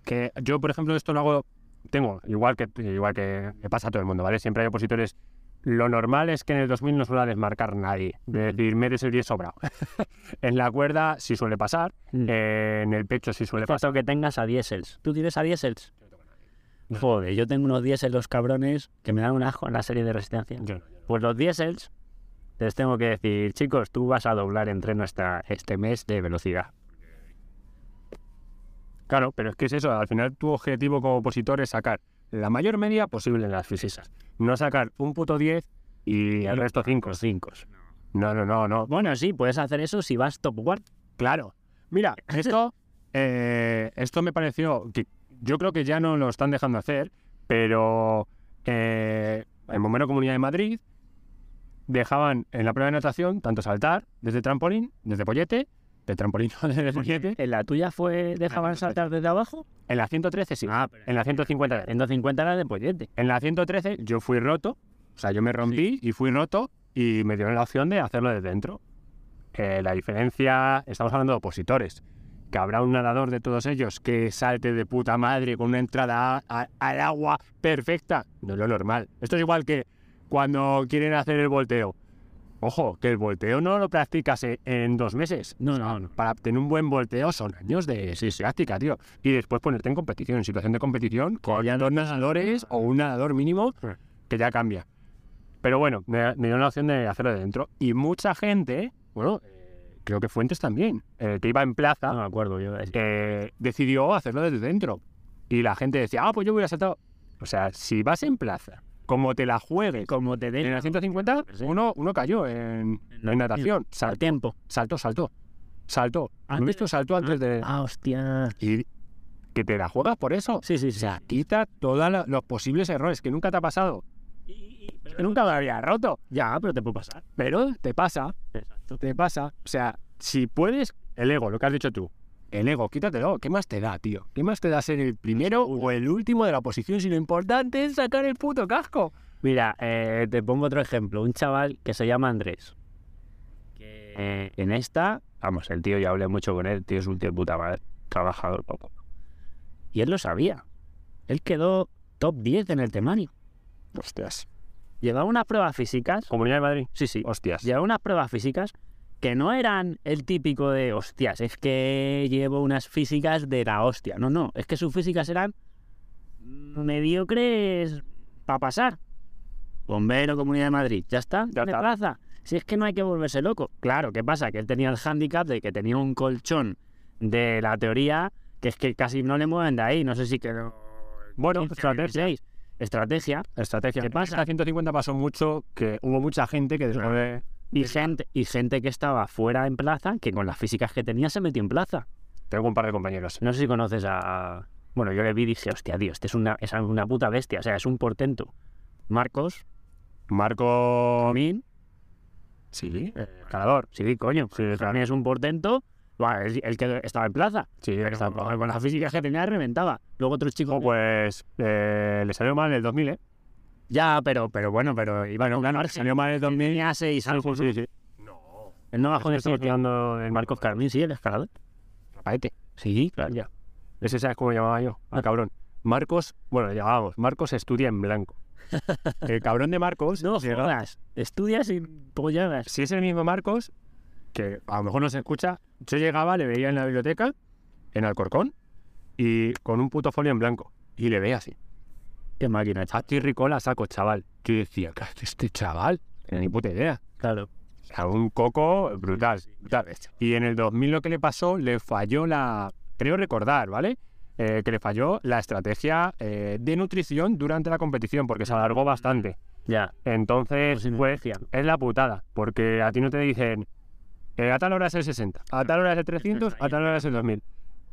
que yo, por ejemplo, esto lo hago, tengo, igual que igual que pasa a todo el mundo, ¿vale? Siempre hay opositores. Lo normal es que en el 2000 no suele desmarcar nadie, es decir, metes el 10 sobrado. en la cuerda sí suele pasar, Mm. eh, en el pecho sí suele pasar. Que tengas a diésels. ¿Tú tienes a diésels? Joder, yo tengo unos diésels los cabrones que me dan un ajo en la serie de resistencia. Yo no, yo no. Pues los diésels, les tengo que decir, chicos, tú vas a doblar entreno esta, este mes de velocidad. Claro, pero es que es eso, al final tu objetivo como opositor es sacar la mayor media posible en las físicas, no sacar un puto 10 y el resto 5. 5. No, no, no, no. Bueno, sí, puedes hacer eso si vas top one. Claro. Mira, esto, eh, esto me pareció que yo creo que ya no lo están dejando hacer, pero eh, en Bombero Comunidad de Madrid dejaban en la prueba de natación tanto saltar desde trampolín, desde pollete, de trampolín. ¿En la tuya fue dejaban saltar desde abajo? En la 113 sí, Ah, pero en la 150 en 250 era de pollete. En la 113 yo fui roto, o sea, yo me rompí y fui roto y me dieron la opción de hacerlo desde dentro. Eh, la diferencia, estamos hablando de opositores, que habrá un nadador de todos ellos que salte de puta madre con una entrada a- a- al agua perfecta. No es lo normal. Esto es igual que cuando quieren hacer el volteo. Ojo, que el volteo no lo practicas en dos meses. No, no, no. Para tener un buen volteo son años de práctica, tío. Y después ponerte en competición, en situación de competición, con ya dos nadadores o un nadador mínimo, que ya cambia. Pero bueno, me, me dio la opción de hacerlo de dentro. Y mucha gente, bueno, eh, creo que Fuentes también, eh, que iba en plaza, No me acuerdo yo. eh, decidió hacerlo desde dentro. Y la gente decía, ah, pues yo voy a saltar. O sea, si vas en plaza, como te la juegues, Como te en den la 150, Sí. uno, uno cayó en, en natación. al Saltó, tiempo. saltó, saltó. Saltó. ¿Has visto? Saltó antes de... Ah, hostia. Y que te la juegas por eso. Sí, sí, O sí. sea, quita todos los posibles errores que nunca te ha pasado. Que nunca me había roto. Ya, pero te puede pasar. Pero te pasa, Exacto. te pasa. O sea, si puedes, el ego, lo que has dicho tú. El ego, quítatelo. ¿Qué más te da, tío? ¿Qué más te da ser el primero o el último de la posición si lo importante es sacar el puto casco? Mira, eh, te pongo otro ejemplo. Un chaval que se llama Andrés. Que eh, en esta, vamos, el tío, ya hablé mucho con él, el tío es un tío de puta madre, trabajador, poco. Y él lo sabía. Él quedó top 10 en el temario. Hostias. Llevaba unas pruebas físicas. Comunidad de Madrid. Sí, sí. Hostias. Llevaba unas pruebas físicas que no eran el típico de, hostias, es que llevo unas físicas de la hostia. No, no, es que sus físicas eran mediocres para pasar. Bombero, Comunidad de Madrid, ya está, Ya está. plaza. Si es que no hay que volverse loco. Claro, ¿qué pasa? Que él tenía el hándicap de que tenía un colchón de la teoría que es que casi no le mueven de ahí. No sé si quedó... Bueno, 15, estrategia. 16. Estrategia. Estrategia. ¿Qué pasa? La 150 pasó mucho que hubo mucha gente que después de... Y gente, y gente que estaba fuera en plaza, que con las físicas que tenía se metió en plaza. Tengo un par de compañeros. No sé si conoces a. Bueno, yo le vi y dije, hostia, tío, este es una, es una puta bestia, o sea, es un portento. Marcos, Marco... Min, Sí, escalador. sí, coño, sí, también es un portento. Buah, el, el que estaba en plaza. Sí, con con las físicas que tenía reventaba. Luego otro chico. Oh, pues eh, le salió mal el 2000, ¿eh? Ya, pero, pero bueno, pero iba en una margen. Salió mal el 2000. Tenía seis algo. Sí, sí. Él no bajó de Estamos tirando el Marcos Carmín, sí, el escalador. Paete. Sí, claro. Ya. Ese sabes cómo llamaba yo, al cabrón. Marcos, bueno, le llamábamos, Marcos estudia en blanco. El cabrón de Marcos, No llega- jodas, estudias y polladas. si es el mismo Marcos, que a lo mejor no se escucha, yo llegaba, le veía en la biblioteca, en Alcorcón, y con un puto folio en blanco. Y le veía así. Qué máquina, ti ricola saco, chaval. Yo decía, ¿qué hace este chaval? No tenía ni puta idea. Claro. O sea, un coco brutal, brutal. Y en el 2000 lo que le pasó, le falló la, creo recordar, ¿vale? Eh, que le falló la estrategia eh, de nutrición durante la competición, porque se alargó bastante. Ya. Entonces, Pues pues, es la putada, porque a ti no te dicen, eh, a tal hora es el 60, a tal hora es el 300, a tal hora es el 2000.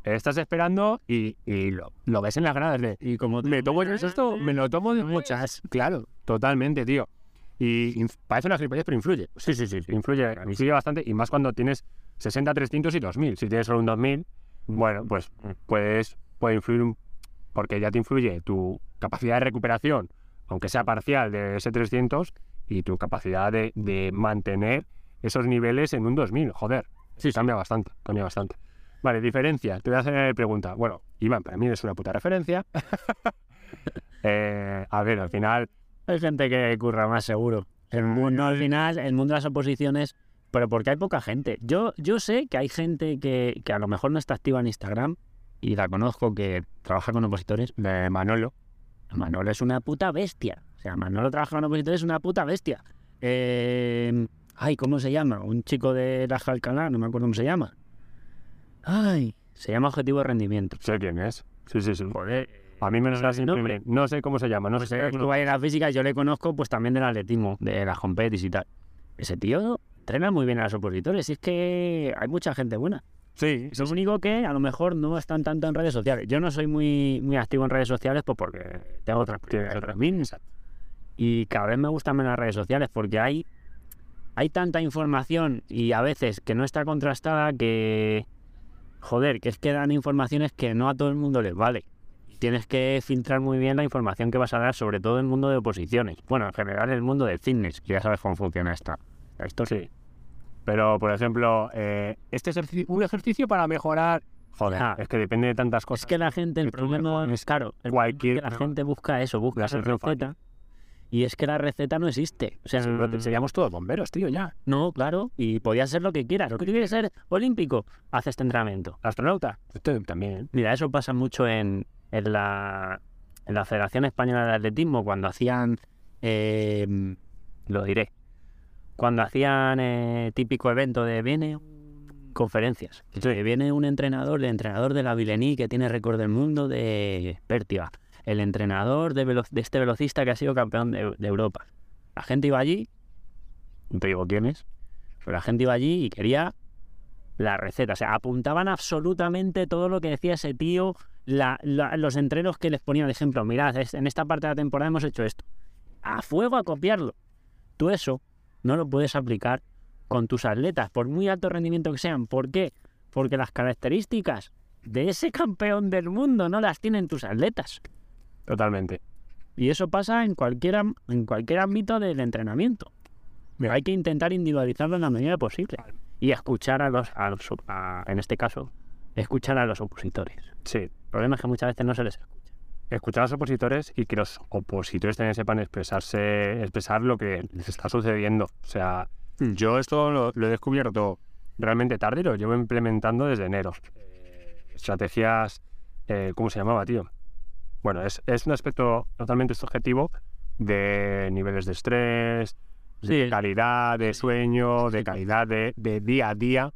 Estás esperando y, y lo, lo ves en las gradas de, Y como ¿me tomo yo esto? ¿Me lo tomo de muchas? Claro, totalmente, tío. Y parece una gilipollez, pero influye. Sí, sí, sí, sí, influye, influye bastante, y más cuando tienes 60, 300 y 2000. Si tienes solo un 2000, bueno, pues puedes, puede influir, un- porque ya te influye tu capacidad de recuperación, aunque sea parcial de ese 300, y tu capacidad de, de mantener esos niveles en un 2000. Joder, sí, cambia bastante, cambia bastante. Vale, diferencia. Te voy a hacer pregunta. Bueno, Iván, para mí es una puta referencia. Eh, a ver, al final, Hay gente que curra más seguro. El mundo, al final, el mundo de las oposiciones, pero porque hay poca gente. Yo, yo sé que hay gente que, que a lo mejor no está activa en Instagram y la conozco que trabaja con opositores. de Manolo, Manolo es una puta bestia. O sea, Manolo trabaja con opositores, es una puta bestia. Eh, ay, ¿cómo se llama? Un chico de la Alcalá, no me acuerdo cómo se llama. Ay, se llama Objetivo de Rendimiento. sé quién es. Sí, sí, sí. Joder, A mí me lo da nombre. No sé cómo se llama, no Pues sé. eh, tú vas a la física, yo le conozco pues también del atletismo, de las competis y tal. Ese tío entrena muy bien a los opositores, y es que hay mucha gente buena. Sí, Lo único que a lo mejor no están tanto en redes sociales. Yo no soy muy, muy activo en redes sociales pues porque tengo otras otras. Y cada vez me gustan menos las redes sociales porque hay hay tanta información y a veces que no está contrastada que, joder, que es que dan informaciones que no a todo el mundo les vale. Tienes que filtrar muy bien la información que vas a dar, sobre todo en el mundo de oposiciones. Bueno, en general el mundo del fitness, que ya sabes cómo funciona esta, la historia. Sí. Pero, por ejemplo, eh, este es un ejercicio para mejorar. Joder, Ah. es que depende de tantas cosas. Es que la gente, el Esto problema es caro. El cualquier- problema es que la gente busca eso, busca fácil. receta. Y es que la receta no existe. O sea, Sí, pero seríamos todos bomberos, tío, ya. no, claro. Y podías ser lo que quieras. Lo que quieres ser olímpico, haz este entrenamiento. Astronauta, también. Mira, eso pasa mucho en, en la, en la Federación Española de Atletismo, cuando hacían, eh, lo diré, cuando hacían eh, típico evento de viene conferencias, que viene un entrenador, el entrenador de la Vilení que tiene récord del mundo de pértiga, el entrenador de, este velocista que ha sido campeón de, Europa. La gente iba allí, no te digo quién es, pero la gente iba allí y quería la receta. O sea, apuntaban absolutamente todo lo que decía ese tío, los entrenos que les ponían de ejemplo. Mirad, en esta parte de la temporada hemos hecho esto. A fuego a copiarlo. Tú eso no lo puedes aplicar con tus atletas, por muy alto rendimiento que sean. ¿Por qué? Porque las características de ese campeón del mundo no las tienen tus atletas. Totalmente. Y eso pasa en cualquier, am- en cualquier ámbito del entrenamiento. Mira. Hay que intentar individualizarlo en la medida posible. Y escuchar a los, a los- a- en este caso, escuchar a los opositores. Sí. El problema es que muchas veces no se les escucha. Escuchar a los opositores y que los opositores también sepan expresarse, expresar lo que les está sucediendo. O sea, yo esto lo, lo he descubierto realmente tarde y lo llevo implementando desde enero. Eh, estrategias, eh, ¿cómo se llamaba, tío? Bueno, es, es un aspecto totalmente subjetivo de niveles de estrés, de calidad de sueño, de calidad de, de día a día,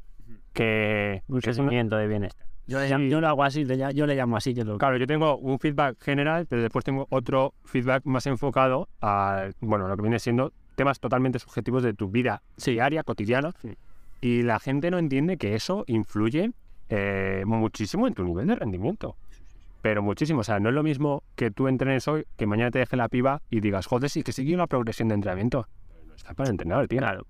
que, Un sentimiento de bienestar. Yo, le llamo- yo lo hago así, yo le llamo así. Yo lo, Claro, yo tengo un feedback general, pero después tengo otro feedback más enfocado a, bueno, lo que viene siendo temas totalmente subjetivos de tu vida diaria, cotidiana. Y la gente no entiende que eso influye eh, muchísimo en tu nivel de rendimiento. Pero muchísimo. O sea, no es lo mismo que tú entrenes hoy, que mañana te deje la piba y digas, joder, sí, que sigue una progresión de entrenamiento. Pero no estás para entrenar, tío. Claro.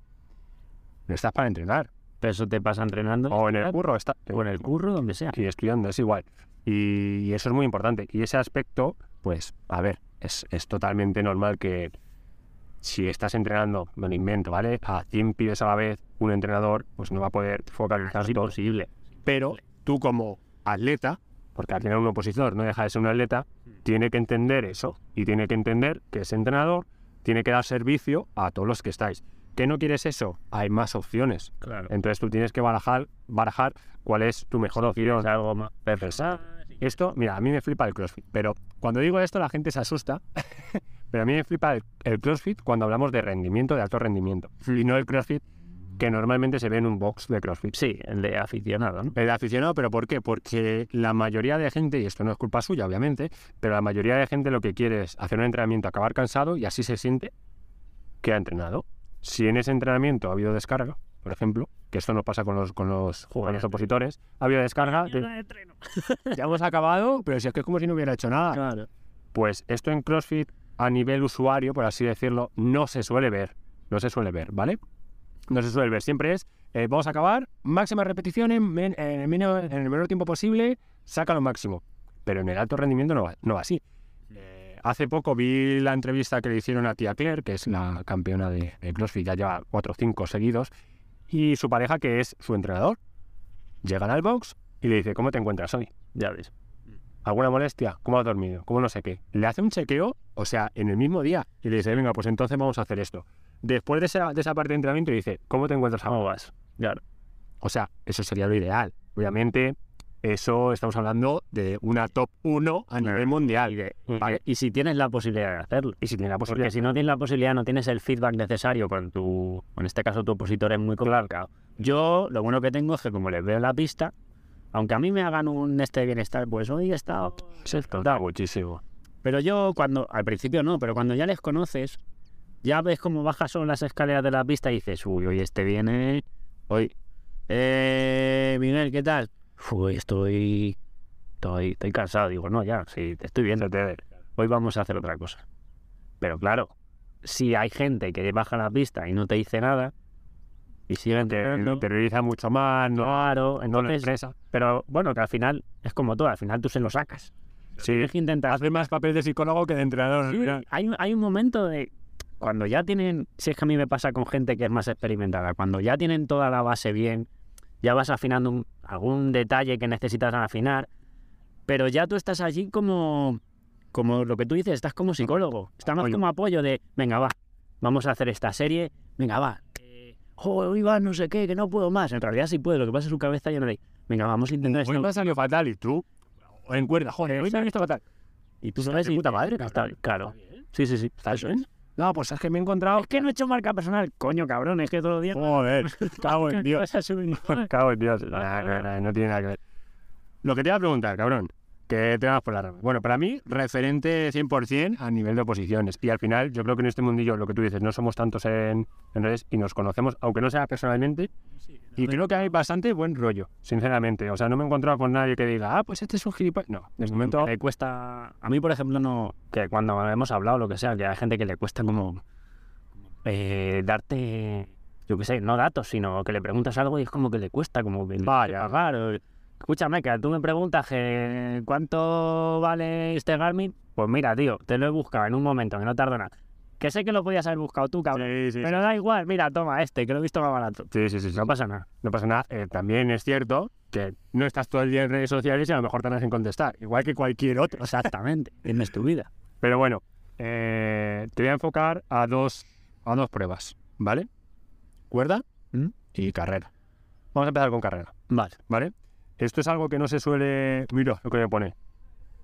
No estás para entrenar. Pero eso te pasa entrenando. O en el curro, está, O en el curro, donde sea. y estudiando, es igual. Y, y eso es muy importante. Y ese aspecto, pues, a ver, es, es totalmente normal que si estás entrenando, me lo invento, ¿vale? A 100 pibes a la vez, un entrenador, pues no va a poder focalizar Es imposible. Pero tú como atleta, porque al final un opositor no deja de ser un atleta, tiene que entender eso. Y tiene que entender que ese entrenador tiene que dar servicio a todos los que estáis. ¿Qué no quieres eso? Hay más opciones. Claro. Entonces tú tienes que barajar, barajar cuál es tu mejor opción. Es algo más perfecto. Esto, mira, a mí me flipa el CrossFit, pero cuando digo esto la gente se asusta, pero a mí me flipa el, el CrossFit cuando hablamos de rendimiento, de alto rendimiento, y no el CrossFit que normalmente se ve en un box de CrossFit. Sí, el de aficionado, ¿no? El de aficionado, pero ¿por qué? Porque la mayoría de gente, y esto no es culpa suya, obviamente, pero la mayoría de gente lo que quiere es hacer un entrenamiento, acabar cansado y así se siente que ha entrenado. Si en ese entrenamiento ha habido descarga, por ejemplo, que esto nos pasa con los, con los, con los opositores, ha habido descarga, de- ya hemos acabado, pero si es que es como si no hubiera hecho nada. Claro. Pues esto en CrossFit a nivel usuario, por así decirlo, no se suele ver. No se suele ver, ¿vale? No se suele ver. Siempre es, eh, vamos a acabar, máximas repeticiones, men- en, el menor, tiempo posible, saca lo máximo. Pero en el alto rendimiento no va, no va así. Eh, hace poco vi la entrevista que le hicieron a Tia Claire, que es la campeona de, de CrossFit, ya lleva 4 o 5 seguidos, y su pareja, que es su entrenador. Llegan al box y le dice, ¿cómo te encuentras hoy? Ya ves. ¿Alguna molestia? ¿Cómo has dormido? ¿Cómo no sé qué? Le hace un chequeo, o sea, en el mismo día. Y le dice, venga, pues entonces vamos a hacer esto. Después de esa, de esa parte de entrenamiento dice, ¿cómo te encuentras ¿Cómo ahora? vas? Claro. O sea, eso sería lo ideal. Obviamente, eso estamos hablando de una top 1 a nivel mundial. Y, Vale. si tienes la posibilidad de hacerlo. Y si tiene la Porque posibilidad... si no tienes la posibilidad, no tienes el feedback necesario con tu, en este caso tu opositor es muy complicado. Yo lo bueno que tengo es que como les veo en la pista, aunque a mí me hagan un este bienestar, pues hoy he estado... Da muchísimo. Pero yo cuando, al principio no, pero cuando ya les conoces, ya ves cómo bajas son las escaleras de la pista y dices, uy, hoy este viene, hoy, eh, Miguel, ¿qué tal? Uy, estoy, estoy, estoy cansado. Digo, no, ya, sí, te estoy viendo, te hoy vamos a hacer otra cosa. Pero claro, si hay gente que baja la pista y no te dice nada, y siguen Que teniendo. interioriza mucho más, ¿no? Claro, No entonces, pero bueno, que al final es como todo, al final tú se lo sacas. Sí, Tienes que intentar. hace más papel de psicólogo que de entrenador. Sí, hay, hay un momento de cuando ya tienen, si es que a mí me pasa con gente que es más experimentada, cuando ya tienen toda la base bien, ya vas afinando un- algún detalle que necesitas afinar, pero ya tú estás allí como, como lo que tú dices, estás como psicólogo, estás más como apoyo de, venga, va, vamos a hacer esta serie, venga, va, eh, joder, hoy va no sé qué, que no puedo más, en realidad sí puedo, lo que pasa es su cabeza llena de, venga, vamos a intentar Hoy me ha salido fatal y tú, en cuerda, joder, hoy me ha visto fatal. Y tú sabes, puta madre, está- claro, sí, sí, sí, está ¿Eso es? No, pues es que me he encontrado. Es que no he hecho marca personal. Coño, cabrón, es que todos los días. Joder, cago en Dios. Cago en Dios. No, no, no, no tiene nada que ver. Lo que te iba a preguntar, cabrón, que te vas por la rama. Bueno, para mí, referente 100% a nivel de oposiciones. Y al final, yo creo que en este mundillo, lo que tú dices, no somos tantos en, en redes y nos conocemos, aunque no sea personalmente. Y creo que hay bastante buen rollo, sinceramente. O sea, no me he encontrado con nadie que diga, ah, pues este es un gilipollas. No, de momento. Le cuesta. A mí, por ejemplo, no. Que cuando hemos hablado, lo que sea, que hay gente que le cuesta como. eh, darte. Yo qué sé, no datos, sino que le preguntas algo y es como que le cuesta, como que. Vaya. Claro. Escúchame, que tú me preguntas que cuánto vale este Garmin. Pues mira, tío, te lo he buscado en un momento, que no tardo nada. Que sé que lo podías haber buscado tú, cabrón. Sí, sí, Pero da igual, mira, toma este, que lo he visto más barato. sí, sí, sí, sí. No pasa nada. No pasa nada. Eh, también es cierto que no estás todo el día en redes sociales y a lo mejor tardas en contestar, igual que cualquier otro. Exactamente. Tienes tu vida. Pero bueno, eh, te voy a enfocar a dos, a dos pruebas, ¿vale? Cuerda ¿Mm? y carrera. Vamos a empezar con carrera, Vale. ¿vale? Esto es algo que no se suele... Mira lo que me pone.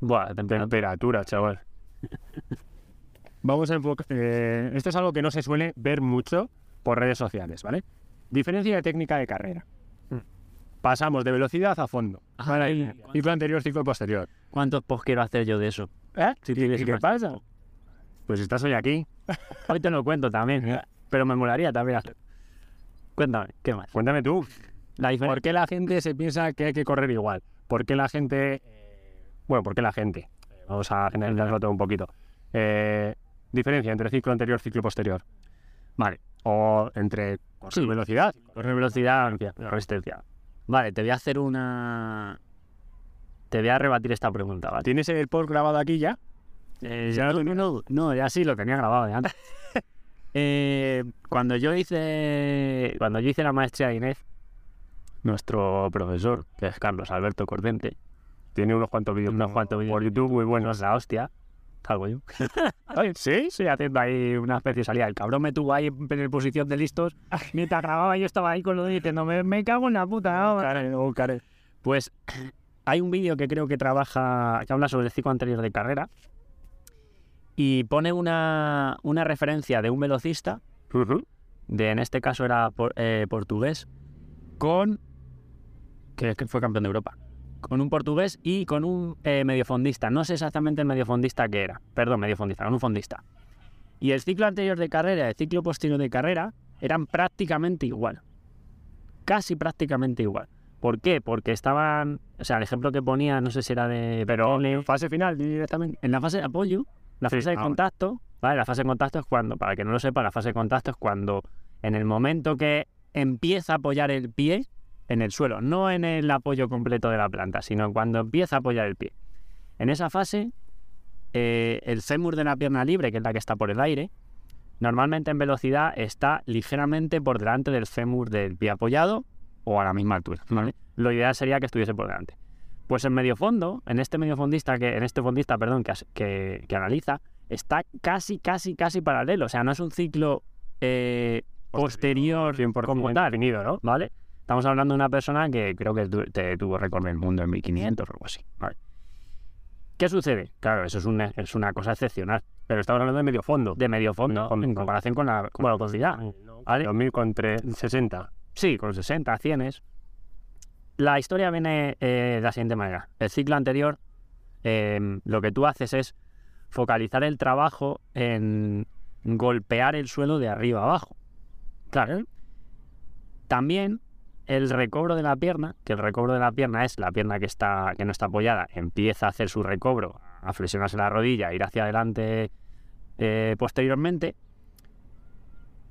Buah, temperatura. Temperatura, chaval. Vamos a enfocar... eh, esto es algo que no se suele ver mucho por redes sociales, ¿vale? Diferencia de técnica de carrera. Mm. Pasamos de velocidad a fondo. Ah, ciclo anterior, ciclo posterior. ¿Cuántos posts quiero hacer yo de eso? ¿Eh? Si ¿Y, y qué pasa? tiempo. Pues estás hoy aquí. Hoy te lo cuento también, pero me molaría también hacer. Cuéntame, ¿qué más? Cuéntame tú. La diferencia. ¿Por qué la gente se piensa que hay que correr igual? ¿Por qué la gente... eh, Bueno, ¿por qué la gente? Eh, Vamos a generalizarlo todo un poquito. Eh, diferencia entre ciclo anterior y ciclo posterior. Vale. O entre correr Sí. velocidad. Correr velocidad, resistencia. Vale, te voy a hacer una. Te voy a rebatir esta pregunta, ¿vale? ¿Tienes el post grabado aquí ya? Eh, Ya no, no, no, no, ya sí, lo tenía grabado de antes. Eh, cuando yo hice cuando yo hice la maestría de Inés, nuestro profesor, que es Carlos Alberto Cordente, Tiene unos cuantos vídeos unos cuantos vídeos por YouTube muy no buenos. la hostia, salgo yo. ¿Sí? Estoy haciendo ahí una especie de salida. El cabrón me tuvo ahí en posición de listos mientras grababa. Yo estaba ahí con lo de diciendo, me, me cago en la puta. ¿no?". Karen, oh. Pues hay un vídeo que creo que trabaja, que habla sobre el ciclo anterior de carrera y pone una, una referencia de un velocista, de en este caso era por- eh, portugués, con. Que, que fue campeón de Europa. Con un portugués y con un eh, mediofondista. No sé exactamente el mediofondista que era. Perdón, mediofondista, con un fondista. Y el ciclo anterior de carrera y el ciclo posterior de carrera eran prácticamente igual. Casi prácticamente igual. ¿Por qué? Porque estaban. O sea, el ejemplo que ponía, no sé si era de. Pero Pero fase final directamente. en la fase de apoyo, la Sí, fase de ah, contacto, ¿vale? La fase de contacto es cuando, para que no lo sepa, la fase de contacto es cuando en el momento que empieza a apoyar el pie en el suelo, no en el apoyo completo de la planta, sino cuando empieza a apoyar el pie. En esa fase, eh, el fémur de la pierna libre, que es la que está por el aire, normalmente en velocidad está ligeramente por delante del fémur del pie apoyado o a la misma altura. ¿vale? Lo ideal sería que estuviese por delante. Pues en medio fondo, en este medio fondista que, en este fondista, perdón, que, as- que, que analiza, está casi, casi, casi paralelo. O sea, no es un ciclo eh, posterior 100% como tal, definido, ¿no? ¿vale? Estamos hablando de una persona que creo que te tuvo récord del mundo en 1500 o algo así, ¿vale? ¿Qué sucede? Claro, eso es una, es una cosa excepcional. Pero estamos hablando de medio fondo. De medio fondo, en comparación con la, con la velocidad. ¿vale? 2000 con tre- 60. Sí, con 60, 100 La historia viene eh, de la siguiente manera. El ciclo anterior, eh, lo que tú haces es focalizar el trabajo en golpear el suelo de arriba abajo. Claro. También el recobro de la pierna, que el recobro de la pierna es la pierna que, está, que no está apoyada, empieza a hacer su recobro, a flexionarse la rodilla, a ir hacia adelante eh, posteriormente.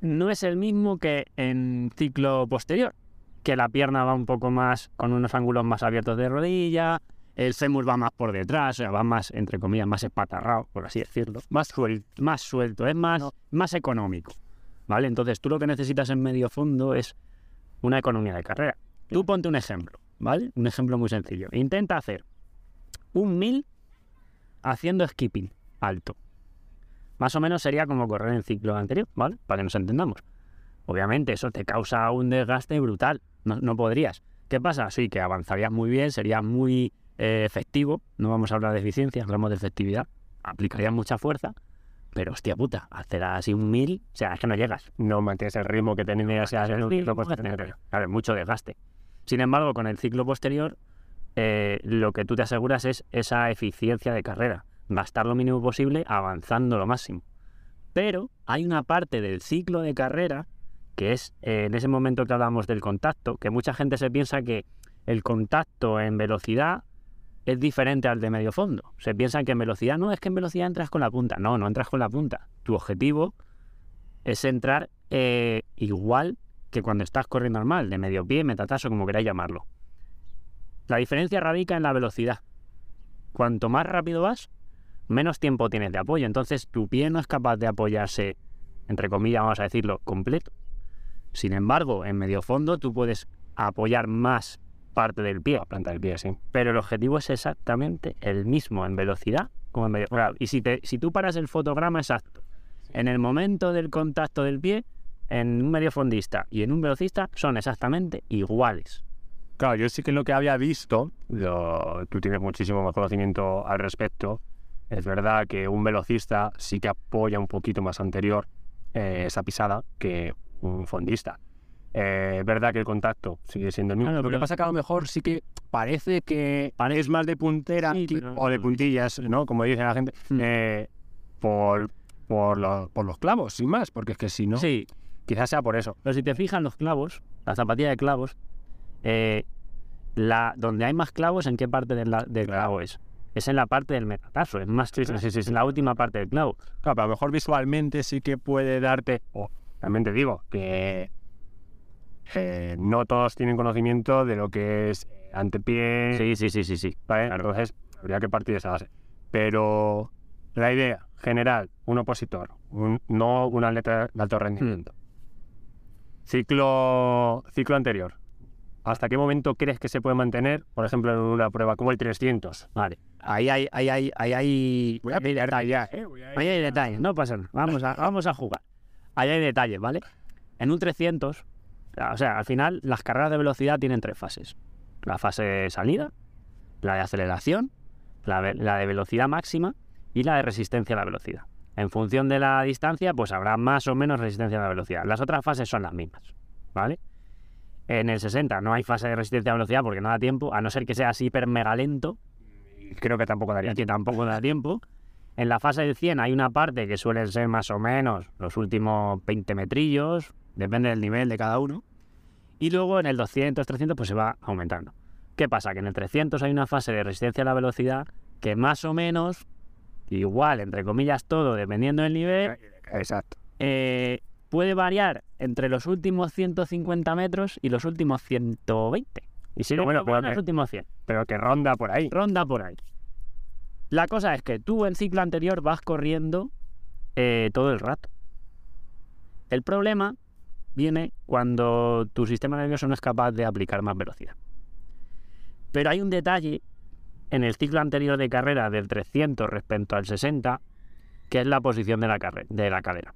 no es el mismo que en ciclo posterior, que la pierna va un poco más con unos ángulos más abiertos de rodilla, el fémur va más por detrás, o sea, va más, entre comillas, más espatarrado, por así decirlo, más suelto, más suelto, es más, más económico, ¿vale? Entonces tú lo que necesitas en medio fondo es una economía de carrera. Tú ponte un ejemplo, ¿vale? Un ejemplo muy sencillo. Intenta hacer un mil haciendo skipping alto. Más o menos sería como correr en ciclo anterior, ¿vale? Para que nos entendamos. Obviamente eso te causa un desgaste brutal. No, no podrías. ¿Qué pasa? Sí, que avanzarías muy bien, sería muy eh, efectivo. No vamos a hablar de eficiencia, hablamos de efectividad. Aplicarías mucha fuerza. Pero hostia puta, hacer así un mil, o sea, es que no llegas. No mantienes el ritmo que tenías en el ciclo posterior. Claro, mucho desgaste. Sin embargo, con el ciclo posterior, eh, lo que tú te aseguras es esa eficiencia de carrera. Gastar lo mínimo posible avanzando lo máximo. Pero hay una parte del ciclo de carrera que es eh, en ese momento que hablamos del contacto, que mucha gente se piensa que el contacto en velocidad es diferente al de medio fondo. Se piensa que en velocidad no es que en velocidad entras con la punta. No, no entras con la punta. Tu objetivo es entrar eh, igual que cuando estás corriendo normal, de medio pie, metatazo, como queráis llamarlo. La diferencia radica en la velocidad. Cuanto más rápido vas, menos tiempo tienes de apoyo. Entonces tu pie no es capaz de apoyarse, entre comillas, vamos a decirlo, completo. Sin embargo, en medio fondo tú puedes apoyar más parte del pie. La planta del pie, sí. Pero el objetivo es exactamente el mismo en velocidad como en medio. Y si, te, si tú paras el fotograma exacto, en el momento del contacto del pie, en un mediofondista y en un velocista son exactamente iguales. Claro, yo sí que lo que había visto, lo- tú tienes muchísimo más conocimiento al respecto. Es verdad que un velocista sí que apoya un poquito más anterior eh, esa pisada que un fondista. Eh, es verdad que el contacto sigue siendo el mismo. Claro, lo que pasa que a lo mejor sí que parece que es más de puntera Sí, que- pero- o de puntillas, ¿no? Como dice la gente, Hmm. eh, por, por, lo- por los clavos, sin más, porque es que si no, Sí, quizás sea por eso. pero si te fijas los clavos, la zapatilla de clavos, eh, la, donde hay más clavos, ¿en qué parte del, la- del clavo es? Es en la parte del metatazo, es más Sí, sí, sí, es la última parte del clavo. Claro, pero a lo mejor visualmente sí que puede darte. O también te digo que eh, no todos tienen conocimiento de lo que es eh, antepié. Sí, sí, sí, sí, sí. ¿vale? Entonces habría que partir de esa base. Pero la idea general, un opositor, un- no un atleta de alto rendimiento. Ciclo, ciclo anterior. ¿Hasta qué momento crees que se puede mantener, por ejemplo, en una prueba como el 300? Vale. Ahí hay, ahí hay, ahí hay, Voy a pillar ya, ¿eh? Voy a ahí hay detalles, no pasa nada. Vamos a, vamos a jugar. Ahí hay detalles, ¿vale? En un 300, o sea, al final las carreras de velocidad tienen tres fases. La fase de salida, la de aceleración, la, de velocidad máxima y la de resistencia a la velocidad. En función de la distancia, pues habrá más o menos resistencia a la velocidad. Las otras fases son las mismas, ¿vale? En el 60 no hay fase de resistencia a la velocidad porque no da tiempo, a no ser que sea así hiper mega lento, Creo que tampoco daría da tiempo. En la fase del 100 hay una parte que suelen ser más o menos los últimos 20 metrillos, depende del nivel de cada uno. Y luego en el 200, 300 pues se va aumentando. ¿Qué pasa? Que en el 300 hay una fase de resistencia a la velocidad que más o menos, igual, entre comillas, todo, dependiendo del nivel, Exacto. eh, puede variar entre los últimos 150 metros y los últimos 120. Y si no, Bueno, bueno, pero los que- últimos 100 Pero que ronda por ahí. ronda por ahí. La cosa es que tú en ciclo anterior vas corriendo eh, todo el rato. El problema viene cuando tu sistema nervioso no es capaz de aplicar más velocidad. Pero hay un detalle en el ciclo anterior de carrera del 300 respecto al 60, que es la posición de la, de la cadera.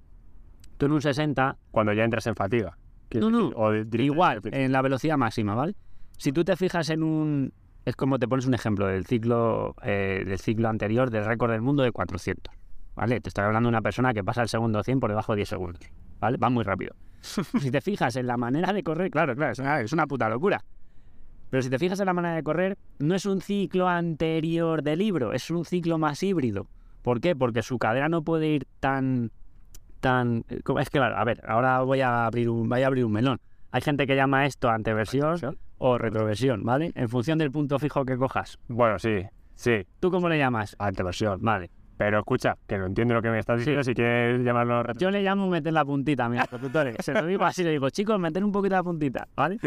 Tú en un 60 Cuando ya entras en fatiga. No, no, O Igual, al en la velocidad máxima, ¿vale? Si tú te fijas en un... Es como te pones un ejemplo del ciclo, eh, del ciclo anterior del récord del mundo de 400, ¿vale? Te estoy hablando de una persona que pasa el segundo 100 por debajo de 10 segundos, ¿vale? Va muy rápido. si te fijas en la manera de correr, claro, claro, es una, es una puta locura. Pero si te fijas en la manera de correr, no es un ciclo anterior de libro, es un ciclo más híbrido. ¿Por qué? Porque su cadera no puede ir tan tan eh, es que claro, a ver, ahora voy a abrir un voy a abrir un melón. Hay gente que llama esto anteversión o retroversión, ¿vale? En función del punto fijo que cojas. Bueno, sí, sí, ¿Tú cómo le llamas? anteversión. Vale. Pero escucha, que no entiendo lo que me estás diciendo, si quieres llamarlo... Yo le llamo meter la puntita a mis productores. Se lo digo así, le digo, chicos, meter un poquito la puntita, ¿vale?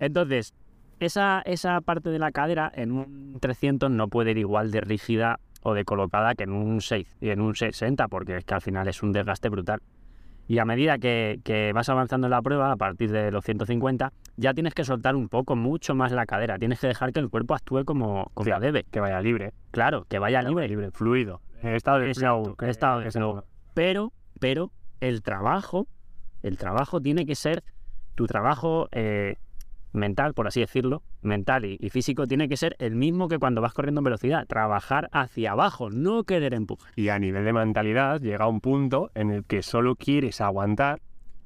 Entonces, esa, esa parte de la cadera en un 300 no puede ir igual de rígida o de colocada que en un 6 y en un 60, porque es que al final es un desgaste brutal. Y a medida que, que, vas avanzando en la prueba, a partir de los 150, ya tienes que soltar un poco, mucho más la cadera. Tienes que dejar que el cuerpo actúe como, como debe. Que vaya libre. Claro, que vaya libre. libre, fluido. Estado de Exacto, en estado de. Pero, pero, el trabajo, el trabajo tiene que ser, tu trabajo eh, mental, por así decirlo, mental y, y, físico, tiene que ser el mismo que cuando vas corriendo en velocidad. Trabajar hacia abajo, no querer empujar. Y a nivel de mentalidad llega un punto en el que solo quieres aguantar.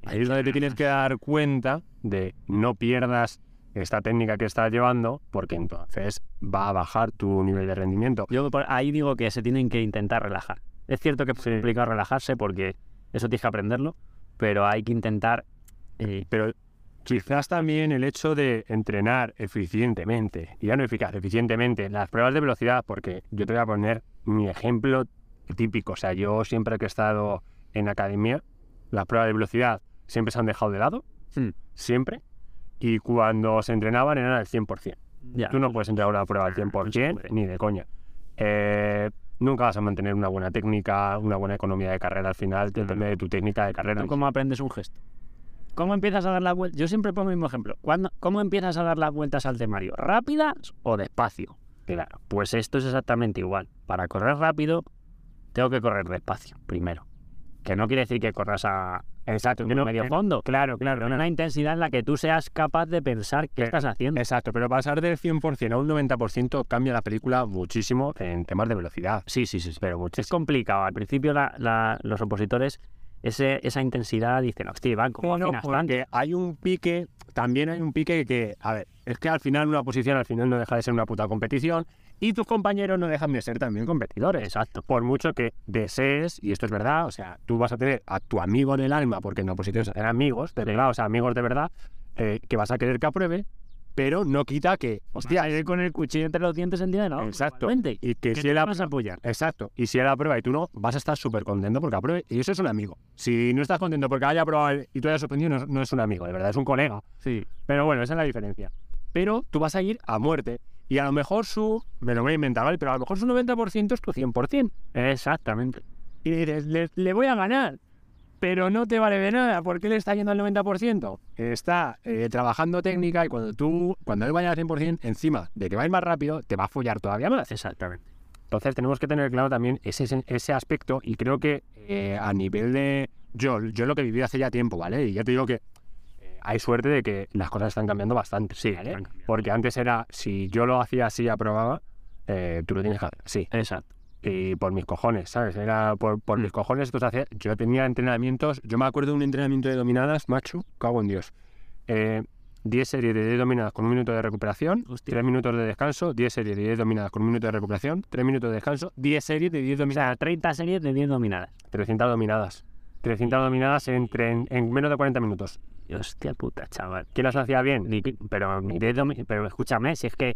Ahí es donde te tienes que dar cuenta de no pierdas esta técnica que estás llevando, porque entonces va a bajar tu nivel de rendimiento. Yo ahí digo que se tienen que intentar relajar. Es cierto que es sí. complicado relajarse porque eso tienes que aprenderlo, pero hay que intentar... Eh, pero quizás también el hecho de entrenar eficientemente, y ya no eficaz, eficientemente, las pruebas de velocidad, porque yo te voy a poner mi ejemplo típico, o sea, yo siempre que he estado en academia, las pruebas de velocidad siempre se han dejado de lado, hmm. siempre, y cuando se entrenaban eran al 100%. Ya. Tú no puedes entrenar una prueba al 100% ni de coña. Eh, nunca vas a mantener una buena técnica, una buena economía de carrera al final, depende de tu técnica de carrera. ¿Tú cómo aprendes un gesto? ¿Cómo empiezas a dar la vuelta? Yo siempre pongo el mismo ejemplo. ¿Cuándo, ¿Cómo empiezas a dar las vueltas al temario? ¿Rápidas o despacio? Claro, pues esto es exactamente igual. Para correr rápido, tengo que correr despacio, primero. Que no quiere decir que corras a, Exacto, no, medio fondo. Claro, claro. Pero una intensidad en la que tú seas capaz de pensar qué estás haciendo. Exacto, pero pasar del 100% a un 90% cambia la película muchísimo en temas de velocidad. Sí, sí, sí. Pero muchísimo. Es complicado. Al principio la, la, los opositores, ese, esa intensidad dicen, hostia, van como bueno, porque hay un pique, también hay un pique que, a ver, es que al final una posición al final no deja de ser una puta competición y tus compañeros no dejan de ser también competidores. Exacto. Por mucho que desees, y esto es verdad, o sea, tú vas a tener a tu amigo del alma, porque en oposición se hacen amigos, de verdad, o sea, amigos de verdad, eh, que vas a querer que apruebe, pero no quita que, hostia, ir con el cuchillo entre los dientes en día de no. Exacto. Y que ¿Qué si él vas a apoyar. Exacto. Y si él aprueba y tú no, vas a estar súper contento porque apruebe. Y eso es un amigo. Si no estás contento porque haya aprobado y tú hayas suspendido, no, no es un amigo, de verdad, es un colega. Sí. Pero bueno, esa es la diferencia. Pero tú vas a ir a muerte. Y a lo mejor su, me lo voy a inventar, ¿vale? Pero a lo mejor su 90% es tu 100%. Exactamente. Y dices, le, le, voy a ganar. Pero no te vale de nada, porque él está yendo al 90%. Está eh, trabajando técnica y cuando tú, cuando él vaya al 100%, encima de que va a ir más rápido, te va a follar todavía más. Exactamente. Entonces tenemos que tener claro también ese, ese aspecto y creo que eh, a nivel de... Yo, yo lo que viví hace ya tiempo, ¿vale? Y ya te digo que hay suerte de que las cosas están cambiando bastante. Sí, ¿vale? Porque antes era, si yo lo hacía así, aprobaba, eh, tú lo tienes que hacer así. Exacto. Y por mis cojones, ¿sabes? Era por, por mm. mis cojones. Entonces hacía, yo tenía entrenamientos, yo me acuerdo de un entrenamiento de dominadas, macho, cago en Dios. Eh, 10 series de 10 dominadas con un minuto de recuperación, Hostia. 3 minutos de descanso, 10 series de 10 dominadas con un minuto de recuperación, 3 minutos de descanso, 10 series de 10 O dominadas. sea, 30 series de 10 dominadas. 300 dominadas. 300 dominadas entre, en, en menos de 40 minutos. Hostia puta, chaval. ¿Quién las hacía bien? Pero, pero escúchame, si es que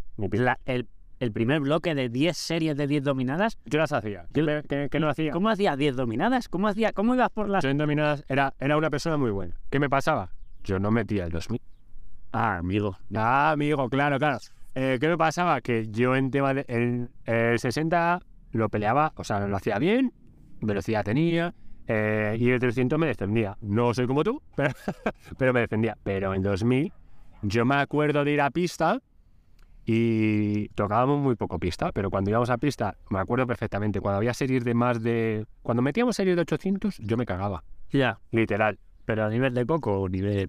el, el primer bloque de 10 series de 10 dominadas, Yo las hacía. Yo- ¿Qué, qué- no hacía? ¿cómo hacía 10 dominadas? ¿Cómo hacía? ¿Cómo ibas por las Yo en dominadas era, era una persona muy buena. ¿Qué me pasaba? Yo no metía el 2000. Ah, amigo. Ah, amigo, claro, claro. Eh, ¿Qué me pasaba? Que yo en tema de el, el 60 lo peleaba, o sea, lo hacía bien, velocidad tenía, eh, y el 300 me defendía. No soy como tú, pero, pero me defendía. Pero en 2000 yo me acuerdo de ir a pista y tocábamos muy poco pista, pero cuando íbamos a pista, me acuerdo perfectamente, cuando había series de más de... Cuando metíamos series de 800, yo me cagaba, Ya. literal. Pero a nivel de coco o nivel.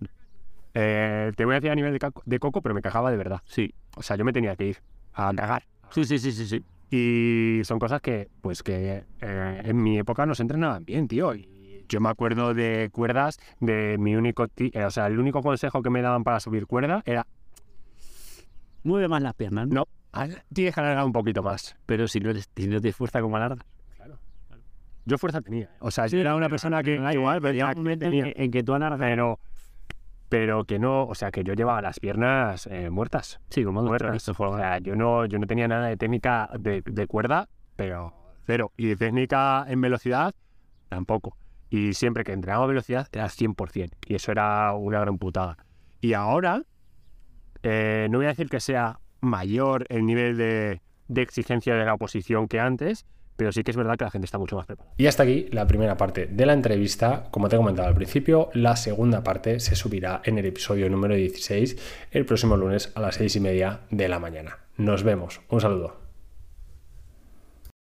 Eh, te voy a decir a nivel de, de coco, pero me cagaba de verdad. Sí. O sea, yo me tenía que ir a cagar. Sí, sí, sí, sí, sí. Y son cosas que, pues que eh, en mi época nos entrenaban bien, tío. Y yo me acuerdo de cuerdas, de mi único, eh, o sea, el único consejo que me daban para subir cuerda era, Mueve más las piernas, ¿no? no, al- tienes que alargar un poquito más. Pero si no, eres, si no tienes fuerza como alarga. Yo fuerza tenía. O sea, yo era una persona que... Da igual, pero llega un momento en tenía, que, en que tú alargas. pero, pero que no, o sea, que yo llevaba las piernas eh, muertas. Sí, como muertas. O sea, yo no, yo no tenía nada de técnica de, de cuerda, pero cero. Y de técnica en velocidad, tampoco. Y siempre que entrenaba velocidad era 100%. Y eso era una gran putada. Y ahora, eh, no voy a decir que sea mayor el nivel de, de exigencia de la oposición que antes, pero sí que es verdad que la gente está mucho más preparada. Y hasta aquí la primera parte de la entrevista. Como te he comentado al principio, la segunda parte se subirá en el episodio número 16 el próximo lunes a las 6 y media de la mañana. Nos vemos. Un saludo.